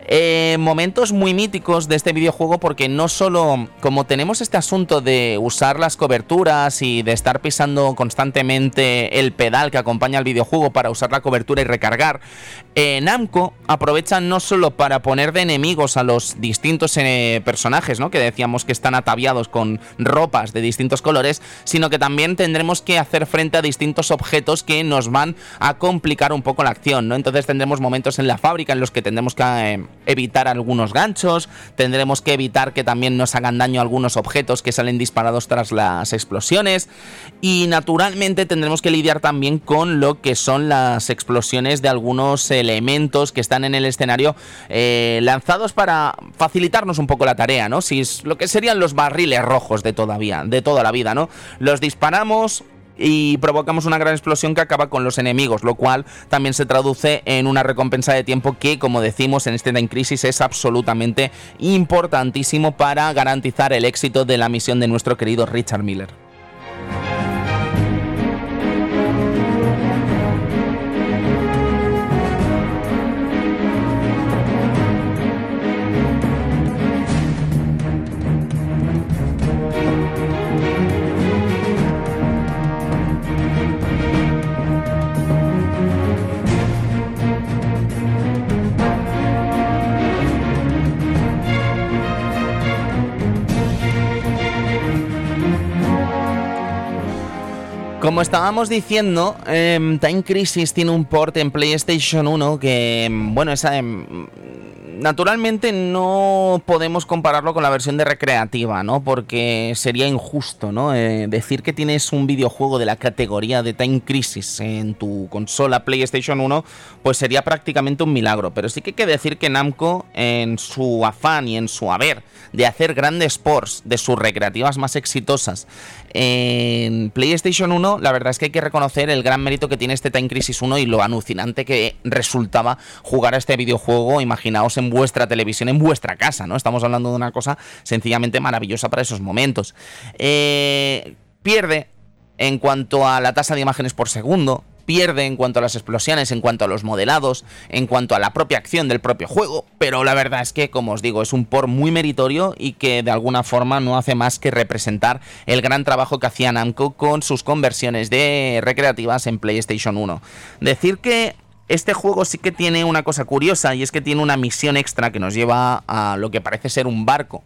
Eh, momentos muy míticos de este videojuego porque no solo como tenemos este asunto de usar las coberturas y de estar pisando constantemente el pedal que acompaña al videojuego para usar la cobertura y recargar, eh, Namco aprovecha no solo para poner de enemigos a los distintos eh, personajes, ¿no? que decíamos que están ataviados con ropas de distintos colores, sino que también tendremos que hacer frente a distintos objetos que nos van a complicar un poco la acción, ¿no? Entonces tendremos momentos en la fábrica en los que tendremos que eh, evitar algunos ganchos, tendremos que evitar que también nos hagan daño algunos objetos que salen disparados tras las explosiones y naturalmente tendremos que lidiar también con lo que son las explosiones de algunos elementos que están en el escenario eh, lanzados para facilitarnos un poco la tarea, ¿no? Si es lo que serían los barriles rojos de todavía, de toda la vida, ¿no? Los disparamos, y provocamos una gran explosión que acaba con los enemigos, lo cual también se traduce en una recompensa de tiempo que, como decimos en este Time Crisis, es absolutamente importantísimo para garantizar el éxito de la misión de nuestro querido Richard Miller. Como estábamos diciendo, em, Time Crisis tiene un port en PlayStation 1 que, em, bueno, esa, em, naturalmente no podemos compararlo con la versión de recreativa, ¿no? Porque sería injusto, ¿no? Eh, decir que tienes un videojuego de la categoría de Time Crisis en tu consola PlayStation 1, pues sería prácticamente un milagro. Pero sí que hay que decir que Namco, en su afán y en su haber de hacer grandes ports de sus recreativas más exitosas en PlayStation 1, la verdad es que hay que reconocer el gran mérito que tiene este Time Crisis 1 y lo alucinante que resultaba jugar a este videojuego, imaginaos en vuestra televisión, en vuestra casa, ¿no? Estamos hablando de una cosa sencillamente maravillosa para esos momentos. Eh, pierde en cuanto a la tasa de imágenes por segundo, pierde en cuanto a las explosiones, en cuanto a los modelados, en cuanto a la propia acción del propio juego, pero la verdad es que, como os digo, es un por muy meritorio y que de alguna forma no hace más que representar el gran trabajo que hacía Namco con sus conversiones de recreativas en PlayStation 1. Decir que este juego sí que tiene una cosa curiosa y es que tiene una misión extra que nos lleva a lo que parece ser un barco.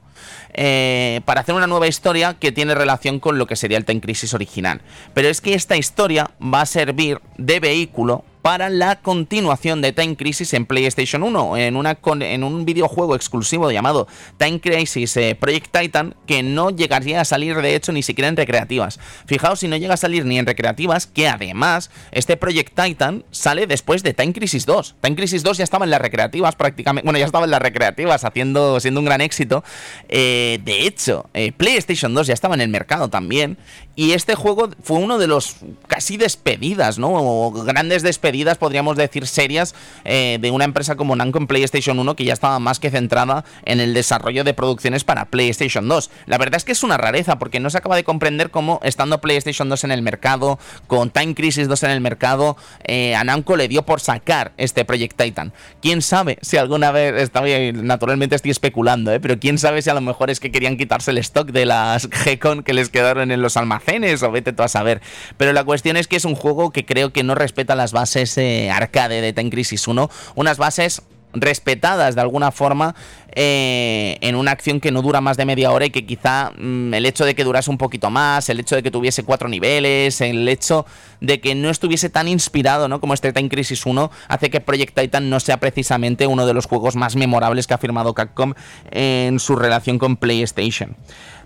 Eh, para hacer una nueva historia que tiene relación con lo que sería el Time Crisis original. Pero es que esta historia va a servir de vehículo para la continuación de Time Crisis en PlayStation 1, en, un videojuego exclusivo llamado Time Crisis eh, Project Titan, que no llegaría a salir de hecho ni siquiera en recreativas. Fijaos si no llega a salir ni en recreativas, que además este Project Titan sale después de Time Crisis 2. Time Crisis 2 ya estaba en las recreativas prácticamente, bueno, ya estaba en las recreativas haciendo, siendo un gran éxito. Eh, de hecho, eh, PlayStation 2 ya estaba en el mercado también. Y este juego fue uno de los casi despedidas, ¿no? O grandes despedidas, podríamos decir, serias eh, de una empresa como Namco en PlayStation 1 que ya estaba más que centrada en el desarrollo de producciones para PlayStation 2. La verdad es que es una rareza porque no se acaba de comprender cómo, estando PlayStation 2 en el mercado, con Time Crisis 2 en el mercado, eh, a Namco le dio por sacar este Project Titan. Quién sabe si alguna vez, está naturalmente estoy especulando, ¿eh? pero quién sabe si a lo mejor es que querían quitarse el stock de las G-Con que les quedaron en los almacenes o vete tú a saber. Pero la cuestión es que es un juego que creo que no respeta las bases eh, arcade de Time Crisis 1, unas bases respetadas de alguna forma eh, en una acción que no dura más de media hora y que quizá mm, el hecho de que durase un poquito más, el hecho de que tuviese cuatro niveles, el hecho de que no estuviese tan inspirado ¿no? como este Time Crisis 1 hace que Project Titan no sea precisamente uno de los juegos más memorables que ha firmado Capcom en su relación con PlayStation.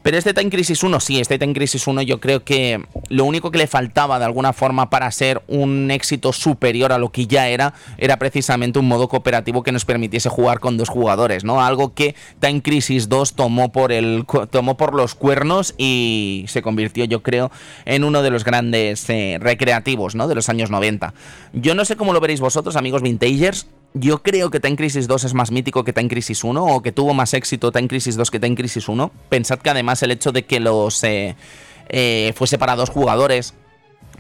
Pero este Time Crisis 1, sí, este Time Crisis 1 yo creo que lo único que le faltaba de alguna forma para ser un éxito superior a lo que ya era, era precisamente un modo cooperativo que nos permitiese jugar con dos jugadores, ¿no? Algo que Time Crisis 2 tomó por, el, tomó por los cuernos y se convirtió, yo creo, en uno de los grandes eh, recreativos, ¿no? De los años 90. Yo no sé cómo lo veréis vosotros, amigos vintagers. Yo creo que Time Crisis 2 es más mítico que Time Crisis 1 o que tuvo más éxito Time Crisis 2 que Time Crisis 1. Pensad que además el hecho de que los eh, eh, fuese para dos jugadores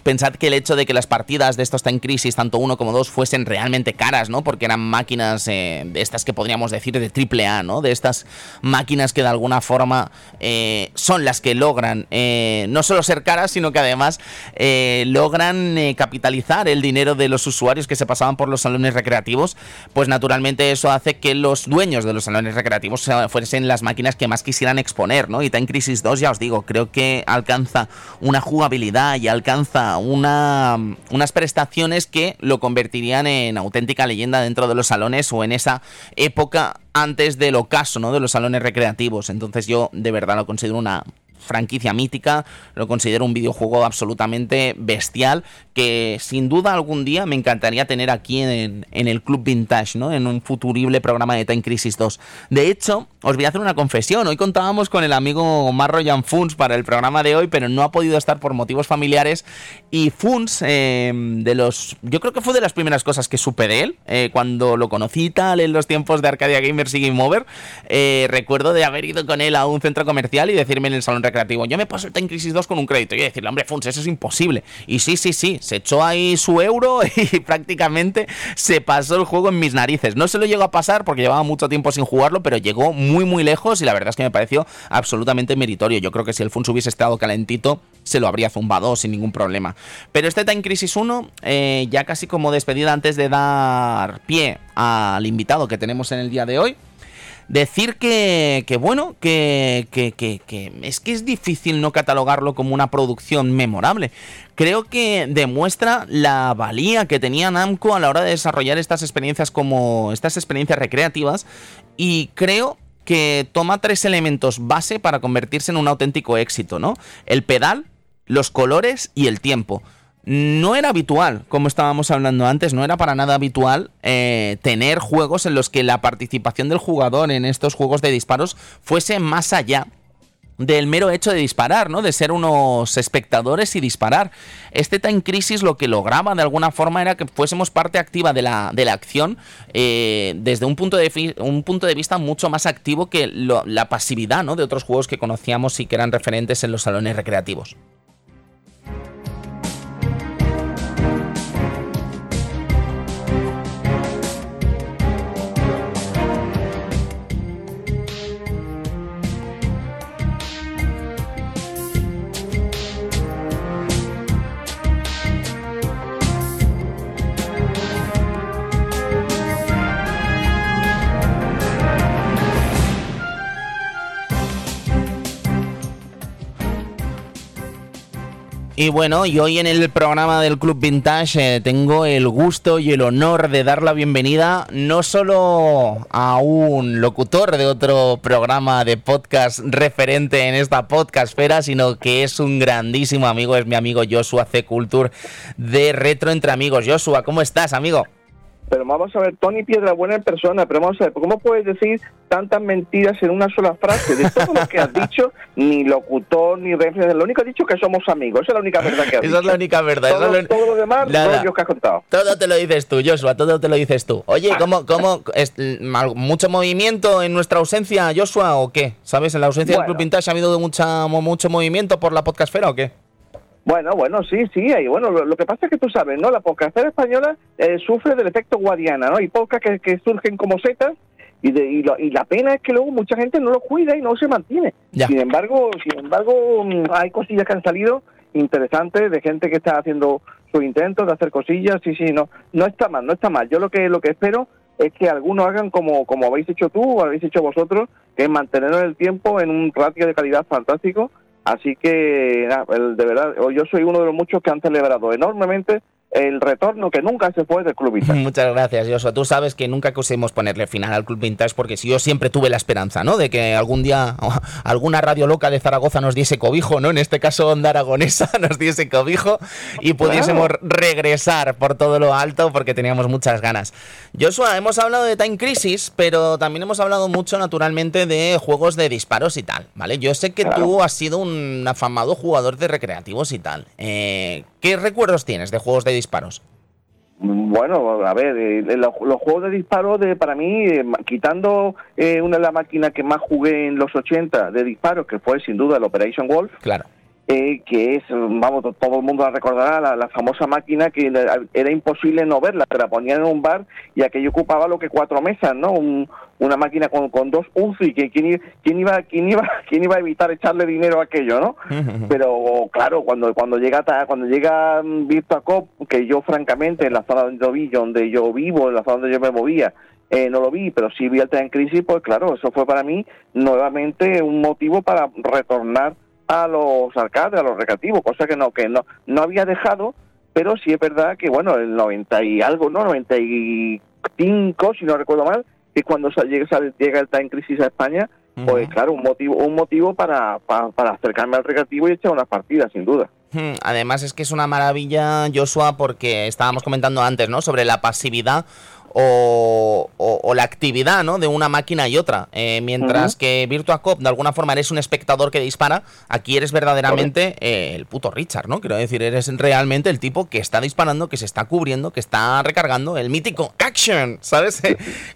Pensad que el hecho de que las partidas de estos Time Crisis, tanto uno como dos, fuesen realmente caras, ¿no? Porque eran máquinas eh, de estas que podríamos decir de triple A, ¿no? De estas máquinas que de alguna forma eh, son las que logran eh, no solo ser caras, sino que además logran capitalizar el dinero de los usuarios que se pasaban por los salones recreativos. Pues naturalmente eso hace que los dueños de los salones recreativos fuesen las máquinas que más quisieran exponer, ¿no? Y Time Crisis 2, ya os digo, creo que alcanza una jugabilidad y alcanza una, unas prestaciones que lo convertirían en auténtica leyenda dentro de los salones o en esa época antes del ocaso, ¿no? De los salones recreativos. Entonces yo de verdad lo considero una franquicia mítica, lo considero un videojuego absolutamente bestial que sin duda algún día me encantaría tener aquí en, el Club Vintage, ¿no? En un futurible programa de Time Crisis 2. De hecho, os voy a hacer una confesión. Hoy contábamos con el amigo Marro Jan para el programa de hoy, pero no ha podido estar por motivos familiares. Y Funs, em, de los. Yo creo que fue de las primeras cosas que supe de él, eh, cuando lo conocí tal en los tiempos de Arcadia Gamers y Game Over. Eh, recuerdo de haber ido con él a un centro comercial y decirme en el salón recreativo: Yo me paso el Time Crisis 2 con un crédito. Y decirle, hombre, Funs, eso es imposible. Y sí, sí, sí, se echó ahí su euro y prácticamente se pasó el juego en mis narices. No se lo llegó a pasar porque llevaba mucho tiempo sin jugarlo, pero llegó muy muy lejos y la verdad es que me pareció absolutamente meritorio. Yo creo que si el Funs hubiese estado calentito, se lo habría zumbado sin ningún problema. Pero este Time Crisis 1, eh, ya casi como despedida antes de dar pie al invitado que tenemos en el día de hoy, Decir que, que bueno, que, que, que, es que es difícil no catalogarlo como una producción memorable. Creo que demuestra la valía que tenía Namco a la hora de desarrollar estas experiencias como estas experiencias recreativas y creo que toma tres elementos base para convertirse en un auténtico éxito, ¿no? El pedal, los colores y el tiempo no era habitual, como estábamos hablando antes, no era para nada habitual eh, tener juegos en los que la participación del jugador en estos juegos de disparos fuese más allá del mero hecho de disparar, ¿no? De ser unos espectadores y disparar. Este Time Crisis lo que lograba de alguna forma era que fuésemos parte activa de la, de la acción eh, desde un punto, de, un punto de vista mucho más activo que la pasividad, ¿no? De otros juegos que conocíamos y que eran referentes en los salones recreativos. Y bueno, y hoy en el programa del Club Vintage eh, tengo el gusto y el honor de dar la bienvenida no solo a un locutor de otro programa de podcast referente en esta podcastfera, sino que es un grandísimo amigo, es mi amigo Joshua C. Culture de Retro Entre Amigos. Joshua, ¿cómo estás, amigo? Pero vamos a ver, Tony Piedra buena en persona, pero vamos a ver, ¿cómo puedes decir tantas mentiras en una sola frase? De todo lo que has dicho, ni locutor, ni referente, lo único que has dicho es que somos amigos, esa es la única verdad que has Esa es la única verdad. Todo, lo... todo lo demás, Nada. que has contado. Todo te lo dices tú, Joshua, todo te lo dices tú. Oye, ¿cómo, cómo es, mucho movimiento en nuestra ausencia, Joshua, o qué? ¿Sabes? En la ausencia bueno. del Club Vintage ha habido mucha, mucho movimiento por la podcastfera o qué? Bueno, bueno, sí, sí. Y bueno, lo, lo, que pasa es que tú sabes, ¿no? La podcastera española eh, sufre del efecto guadiana, ¿no? Hay pocas que, que, surgen como setas y, de, y, lo, y, la pena es que luego mucha gente no lo cuida y no se mantiene. Ya. Sin embargo, sin embargo, mm, hay cosillas que han salido interesantes de gente que está haciendo sus intentos de hacer cosillas. Sí, sí, no, no está mal, no está mal. Yo lo que lo que espero es que algunos hagan como como habéis hecho tú o habéis hecho vosotros, que es mantener el tiempo en un ratio de calidad fantástico Así que, de verdad, yo soy uno de los muchos que han celebrado enormemente el retorno que nunca se fue del Club Vintage. Muchas gracias, Joshua. Tú sabes que nunca quisimos ponerle final al Club Vintage porque si yo siempre tuve la esperanza, ¿no? De que algún día alguna radio loca de Zaragoza nos diese cobijo, ¿no? En este caso Onda Aragonesa nos diese cobijo y pudiésemos claro. regresar por todo lo alto porque teníamos muchas ganas. Joshua, hemos hablado de Time Crisis, pero también hemos hablado mucho naturalmente de juegos de disparos y tal, ¿vale? Yo sé que claro. tú has sido un afamado jugador de recreativos y tal. Eh, ¿Qué recuerdos tienes de juegos de disparos? Bueno, a ver, eh, los, los, juegos de disparo, de, para mí, eh, quitando eh, una de las máquinas que más jugué en los 80 de disparos, que fue sin duda el Operation Wolf, claro. Eh, que es, vamos, todo el mundo la recordará, la, la, famosa máquina que era imposible no verla, te la ponían en un bar y aquello ocupaba lo que cuatro mesas, ¿no? Un, una máquina con, con dos UCI, que quién, quién, iba, quién, iba, quién iba a evitar echarle dinero a aquello, ¿no? Pero claro, cuando, cuando llega cuando llega Virtua Cop, que yo francamente en la zona donde yo, vi, donde yo vivo, en la zona donde yo me movía, eh, no lo vi, pero sí vi el en crisis, pues claro, eso fue para mí nuevamente un motivo para retornar a los arcades, a los recreativos, cosa que no que no no había dejado, pero sí es verdad que bueno, el 90 y algo, ¿no? 95, si no recuerdo mal, que cuando llega, llega el Time Crisis a España, pues claro, un motivo un motivo para, para, para acercarme al recreativo y echar unas partidas, sin duda. Además es que es una maravilla, Joshua, porque estábamos comentando antes, ¿no? Sobre la pasividad o, o, o, la actividad ¿no? de una máquina y otra. Eh, mientras uh -huh. que Virtua Cop, de alguna forma, eres un espectador que dispara, aquí eres verdaderamente eh, el puto Richard, ¿no? Quiero decir, eres realmente el tipo que está disparando, que se está cubriendo, que está recargando, el mítico action, ¿sabes?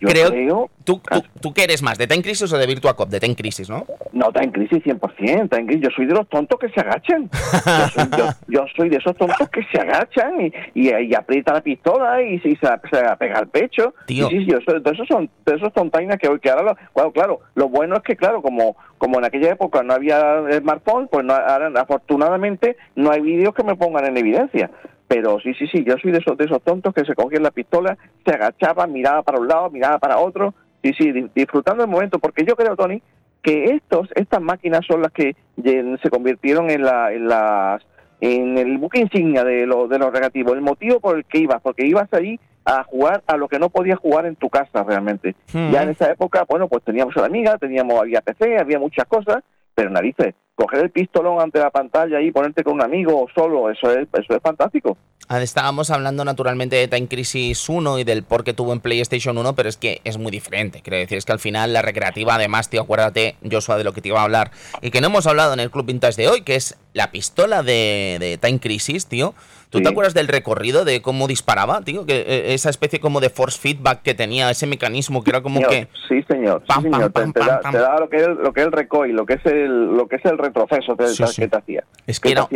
Yo creo, creo ¿tú, tú, ¿tú, qué eres más, de Ten Crisis o de Virtua Cop? De Ten Crisis, ¿no? No, Ten Crisis 100%. Ten Crisis. Yo soy de los tontos que se agachan. Yo soy, yo, yo soy de esos tontos que se agachan y, y, y aprieta la pistola y, y se, se pega al pecho hecho. Tío. Sí, sí, yo de esos son de esos tontainas que hoy que ahora lo, claro, claro, lo bueno es que claro, como como en aquella época no había smartphone, pues no, ahora, afortunadamente no hay vídeos que me pongan en evidencia. Pero sí, sí, sí, yo soy de esos, de esos tontos que se cogían la pistola, se agachaban, miraba para un lado, miraba para otro, Sí, sí, disfrutando el momento, porque yo creo, Tony, que estos, estas máquinas son las que se convirtieron en, la, en las en el buque insignia de, lo, de los regativos, el motivo por el que ibas, porque ibas ahí a jugar a lo que no podías jugar en tu casa realmente. Hmm. Ya en esa época, bueno, pues teníamos a la amiga, teníamos, había PC, había muchas cosas, pero narices, coger el pistolón ante la pantalla y ponerte con un amigo o solo, eso es, eso es fantástico. Ah, estábamos hablando naturalmente de Time Crisis 1 y del por qué tuvo en PlayStation 1, pero es que es muy diferente. Quiero decir, es que al final la recreativa, además, tío, acuérdate, Joshua, de lo que te iba a hablar y que no hemos hablado en el Club Vintage de hoy, que es la pistola de, de Time Crisis, tío. ¿Tú te acuerdas del recorrido de cómo disparaba, tío? Que eh, esa especie como de force feedback que tenía, ese mecanismo que era como que. Sí, señor. sí, señor. te, da, lo que es lo que es el recoil, lo que es el, lo que es el retroceso que, te hacía. Es que, era,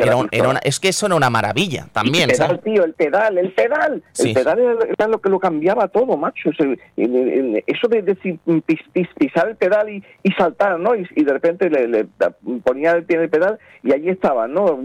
es que eso era una maravilla también, el pedal, tío, el pedal, el pedal. El pedal era, lo que lo cambiaba todo, macho. eso de, pisar el pedal y, y saltar, ¿no? Y, de repente le, ponía el pie en el pedal y allí estaba, ¿no?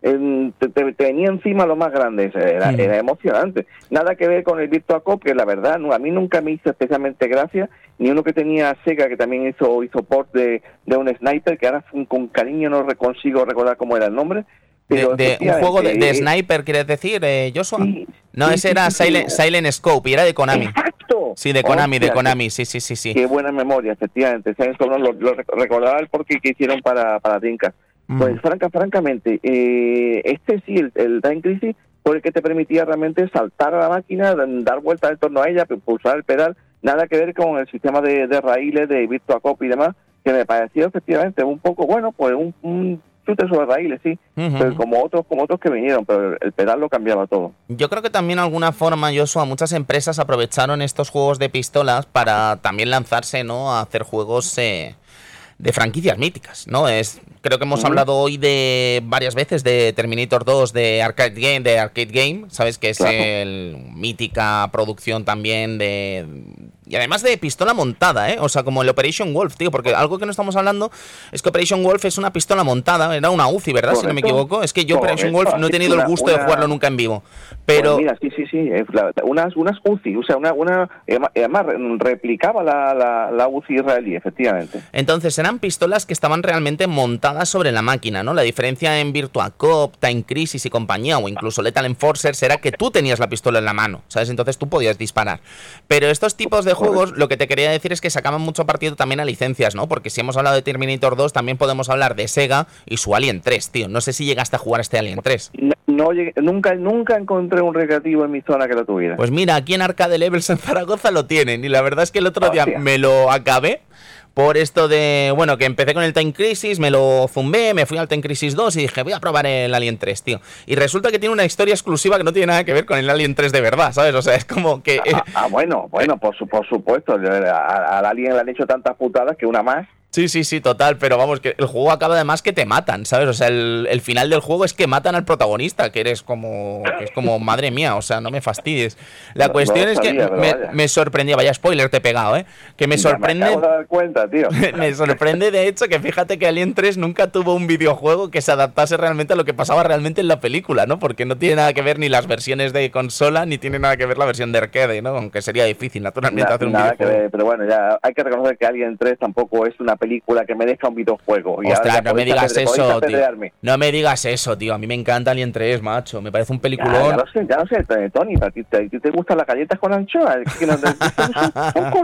Te, venía encima lo más grande, era, era, emocionante. Nada que ver con el Virtua Cop, que la verdad a mí nunca me hizo especialmente gracia, ni uno que tenía Sega, que también hizo, hizo port de, de un sniper, que ahora con cariño no consigo recordar cómo era el nombre. Pero de, un juego de, sniper, ¿quieres decir, eh, Joshua? no, ese era Silent, Silent, Scope y era de Konami. Exacto. Sí, de Konami, de Konami, sí, sí, sí, sí. Qué buena memoria, efectivamente. Silent Scope lo, lo, recordaba el porqué que hicieron para, para Dreamcast. Pues franca, francamente, eh, este sí, el, el Time Crisis, fue el que te permitía realmente saltar a la máquina, dar vueltas en torno a ella, pulsar el pedal, nada que ver con el sistema de, de raíles, de Virtua Cop y demás, que me pareció efectivamente un poco, bueno, pues un, un chute sobre raíles, sí, pero como otros como otros que vinieron, pero el pedal lo cambiaba todo. Yo creo que también de alguna forma, Joshua, muchas empresas aprovecharon estos juegos de pistolas para también lanzarse, ¿no?, a hacer juegos... Eh, de franquicias míticas, ¿no? Es creo que hemos hablado hoy de varias veces de Terminator 2 de Arcade Game, de Arcade Game, sabes que es el mítica producción también de y además de pistola montada, ¿eh? O sea, como el Operation Wolf, tío, porque algo que no estamos hablando es que Operation Wolf es una pistola montada, era una UCI, ¿verdad? Si no me equivoco. Es que yo Operation Wolf no he tenido el gusto de jugarlo nunca en vivo. Pero pues mira, sí, sí, sí, unas, unas UCI, o sea, una, una además replicaba la, la, la UCI israelí, efectivamente. Entonces, eran pistolas que estaban realmente montadas sobre la máquina, ¿no? La diferencia en Virtua Cop, Time Crisis y compañía, o incluso Lethal Enforcers, era que tú tenías la pistola en la mano, ¿sabes? Entonces tú podías disparar. Pero estos tipos de juegos, lo que te quería decir es que sacaban mucho partido también a licencias, ¿no? Porque si hemos hablado de Terminator 2, también podemos hablar de Sega y su Alien 3, tío. No sé si llegaste a jugar este Alien 3. No, nunca, nunca encontré un recreativo en mi zona que lo tuviera. Pues mira, aquí en Arcade Levels en Zaragoza lo tienen. Y la verdad es que el otro día me lo acabé por esto de, bueno, que empecé con el Time Crisis, me lo zumbé, me fui al Time Crisis 2 y dije, voy a probar el Alien 3, tío. Y resulta que tiene una historia exclusiva que no tiene nada que ver con el Alien 3 de verdad, ¿sabes? O sea, es como que... Ah, ah bueno, bueno, por, por supuesto. Al Alien le han hecho tantas putadas que una más Sí, sí, sí, total, pero vamos, que el juego acaba además que te matan, ¿sabes? O sea, el, final del juego es que matan al protagonista, que eres como, que es como, madre mía, o sea, no me fastidies. La cuestión es que me, sorprendía, vaya spoiler te he pegado, ¿eh? Que me sorprende... Me, dar cuenta, tío. me sorprende, de hecho, que fíjate que Alien 3 nunca tuvo un videojuego que se adaptase realmente a lo que pasaba realmente en la película, ¿no? Porque no tiene nada que ver ni las versiones de consola, ni tiene nada que ver la versión de arcade, ¿no? Aunque sería difícil, naturalmente, hacer un videojuego. pero bueno, ya hay que reconocer que Alien 3 tampoco es una película que merezca un videojuego. Ostras, no me digas eso, tío. No me digas eso, tío. A mí me encanta Alien 3, macho. Me parece un peliculón. Ya, lo sé, ya lo sé, Tony. ¿A ti te, te, gustan las galletas con anchoa?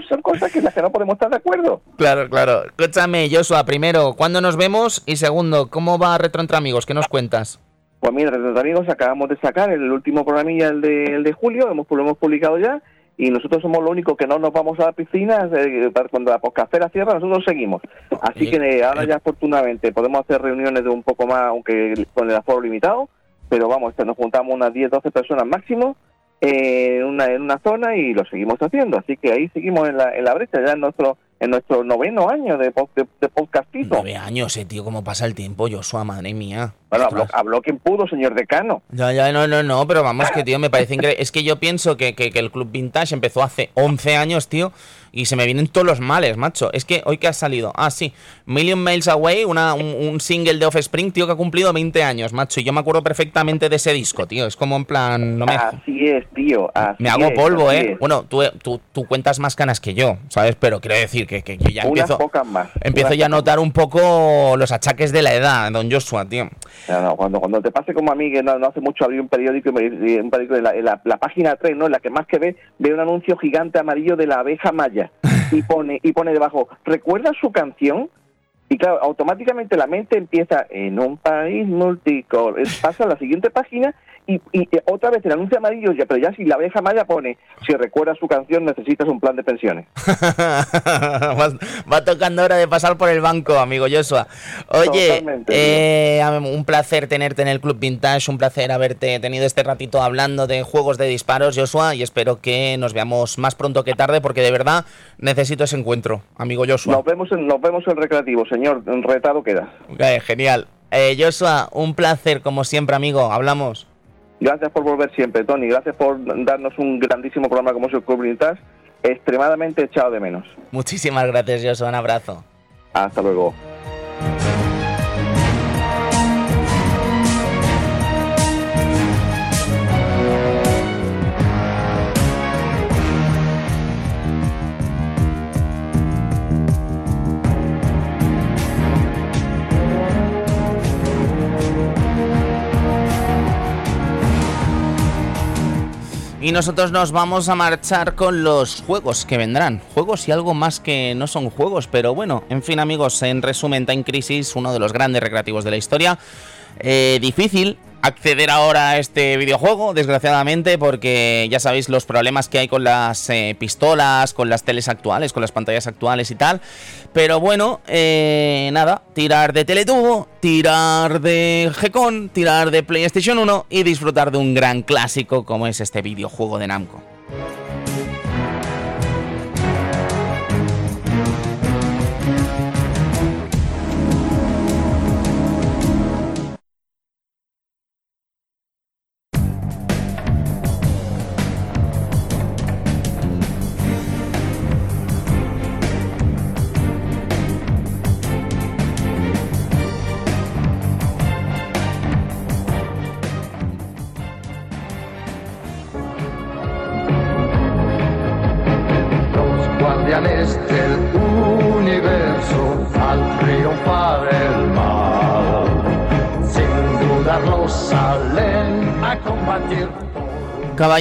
son, cosas, que las que no podemos estar de acuerdo. Claro, claro. Escúchame, Joshua, primero, ¿cuándo nos vemos? Y segundo, ¿cómo va Retro Entre Amigos? ¿Qué nos cuentas? Pues mira, Retro Entre Amigos acabamos de sacar el último programilla, el de, el de julio. Hemos, lo hemos publicado ya y nosotros somos los únicos que no nos vamos a la piscina eh, cuando la poscafera cierra nosotros seguimos. Así que eh, ahora ya afortunadamente podemos hacer reuniones de un poco más aunque con el aforo limitado pero vamos este, nos juntamos unas 10 12 personas máximo eh, en una en una zona y lo seguimos haciendo. Así que ahí seguimos en la, en la brecha ya en nuestro en nuestro noveno año de, de, de podcastito. Nueve años, eh, tío, cómo pasa el tiempo, Joshua, madre mía. Bueno, habló, quien pudo, señor decano. Ya, ya, no, no, no, pero vamos, que tío, me parece increíble. Es que yo pienso que, que, el Club Vintage empezó hace 11 años, tío, y se me vienen todos los males, macho. Es que hoy que ha salido, ah, sí, Million Miles Away, una, un, single de Offspring, tío, que ha cumplido 20 años, macho. Y yo me acuerdo perfectamente de ese disco, tío. Es como en plan, no me. Así es, tío. me hago polvo, ¿eh? Bueno, tú, tú, tú, cuentas más canas que yo, ¿sabes? Pero quiero decir que, que, ya empiezo. más. Empiezo ya a notar un poco los achaques de la edad, don Joshua, tío. No, no, cuando, cuando te pase como a mí, que no, hace mucho abrí un periódico, y un periódico en la, la, página 3, ¿no? En la que más que ve, ve un anuncio gigante amarillo de la abeja maya. Y pone, y pone debajo, ¿recuerdas su canción? Y claro, automáticamente la mente empieza en un país multicolor. Pasa a la siguiente página y, otra vez el anuncio amarillo, ya, pero ya si la abeja maya pone, si recuerdas su canción necesitas un plan de pensiones. va, tocando hora de pasar por el banco, amigo Joshua. Oye, eh, un placer tenerte en el Club Vintage, un placer haberte tenido este ratito hablando de juegos de disparos, Joshua, y espero que nos veamos más pronto que tarde, porque de verdad necesito ese encuentro, amigo Joshua. Nos vemos en, nos vemos en recreativo, señor, retado queda. genial. Eh, Joshua, un placer como siempre, amigo. Hablamos. Gracias por volver siempre, Tony. Gracias por darnos un grandísimo programa como es el Club Extremadamente echado de menos. Muchísimas gracias, Joshua. Un abrazo. Hasta luego. Y nosotros nos vamos a marchar con los juegos que vendrán. Juegos y algo más que no son juegos, pero bueno, en fin amigos, en resumen, Time Crisis, uno de los grandes recreativos de la historia. Eh, difícil, acceder ahora a este videojuego, desgraciadamente, porque ya sabéis los problemas que hay con las eh, pistolas, con las teles actuales, con las pantallas actuales y tal. Pero bueno, eh, nada, tirar de Teletubo, tirar de G-Con, tirar de PlayStation 1 y disfrutar de un gran clásico como es este videojuego de Namco.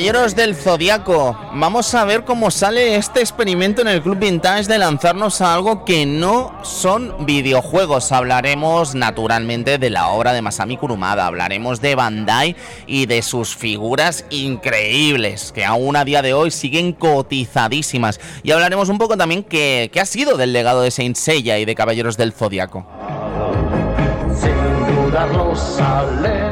Caballeros del Zodiaco, vamos a ver cómo sale este experimento en el Club Vintage de lanzarnos a algo que no son videojuegos. Hablaremos naturalmente de la obra de Masami Kurumada, hablaremos de Bandai y de sus figuras increíbles, que aún a día de hoy siguen cotizadísimas. Y hablaremos un poco también qué ha sido del legado de Saint Seiya y de Caballeros del Zodiaco. Sin dudarlo sale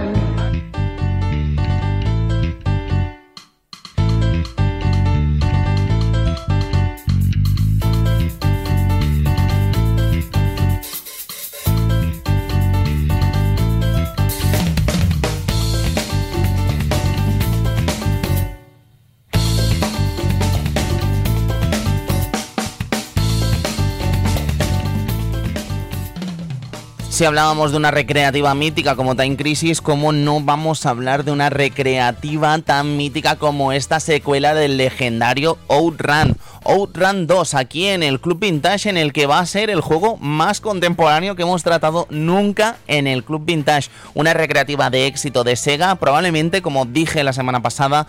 si hablábamos de una recreativa mítica como Time Crisis, ¿cómo no vamos a hablar de una recreativa tan mítica como esta secuela del legendario Outrun? Outrun 2, aquí en el Club Vintage, en el que va a ser el juego más contemporáneo que hemos tratado nunca en el Club Vintage. Una recreativa de éxito de Sega, probablemente, como dije la semana pasada,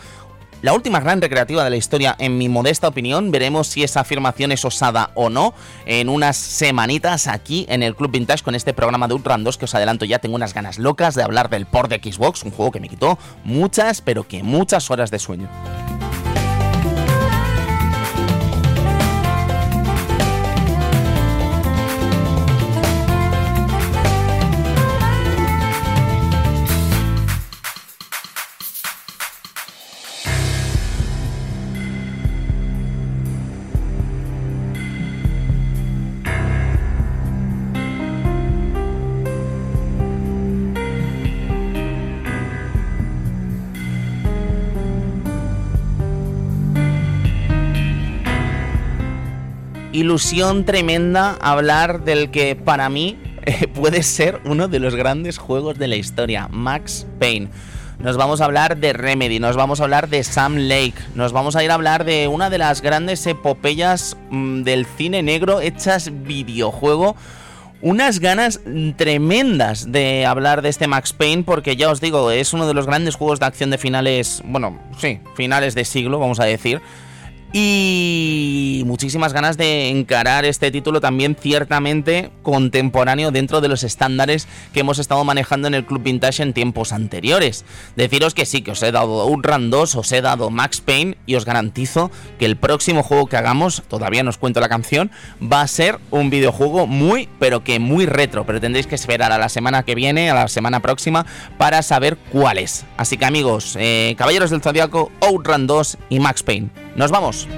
la última gran recreativa de la historia, en mi modesta opinión. Veremos si esa afirmación es osada o no en unas semanitas aquí en el Club Vintage con este programa de Ultran 2 que os adelanto ya tengo unas ganas locas de hablar del port de Xbox, un juego que me quitó muchas, pero que muchas horas de sueño. Ilusión tremenda hablar del que para mí puede ser uno de los grandes juegos de la historia, Max Payne. Nos vamos a hablar de Remedy, nos vamos a hablar de Sam Lake, nos vamos a ir a hablar de una de las grandes epopeyas mm, del cine negro hechas videojuego unas ganas tremendas de hablar de este Max Payne porque ya os digo, es uno de los grandes juegos de acción de finales, bueno, sí, finales de siglo, vamos a decir y muchísimas ganas de encarar este título también ciertamente contemporáneo dentro de los estándares que hemos estado manejando en el Club Vintage en tiempos anteriores. Deciros que sí, que os he dado un Run 2, os he dado Max Payne y os garantizo que el próximo juego que hagamos, todavía no os cuento la canción, va a ser un videojuego muy, pero que muy retro, pero tendréis que esperar a la semana que viene, a la semana próxima, para saber cuál es. Así que amigos, eh, Caballeros del Zodiaco, Outrun 2 y Max Payne. ¡Nos vamos!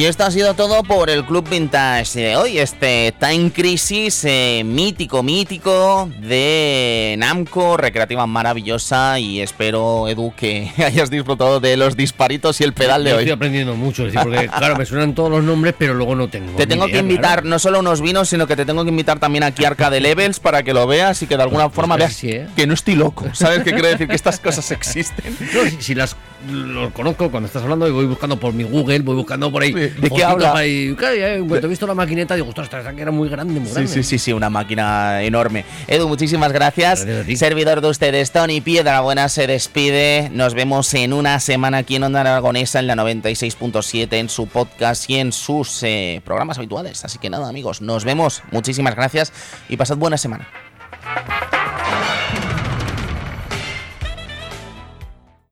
Y esto ha sido todo por el Club Vintage de hoy, este Time Crisis eh, mítico, mítico de Namco, recreativa maravillosa y espero, Edu, que hayas disfrutado de los disparitos y el pedal de hoy. Estoy aprendiendo mucho, porque claro, me suenan todos los nombres, pero luego no tengo. Te tengo que invitar no solo unos vinos, sino que te tengo que invitar también aquí a Arcade Levels para que lo veas y que de alguna pues forma veas ¿eh? que no estoy loco. ¿Sabes qué quiere decir? Que estas cosas existen. si, las los conozco cuando estás hablando y voy buscando por mi Google, voy buscando por ahí ¿De qué habla? Y, he visto la maquineta, digo, ostras, esta que era muy grande, muy grande. Sí, sí, sí, una máquina enorme. Edu, muchísimas gracias. Servidor de ustedes, Tony Piedra Buena se despide. Nos vemos en una semana aquí en Onda Aragonesa, en la 96.7, en su podcast y en sus eh, programas habituales. Así que nada, amigos, nos vemos. Muchísimas gracias y pasad buena semana.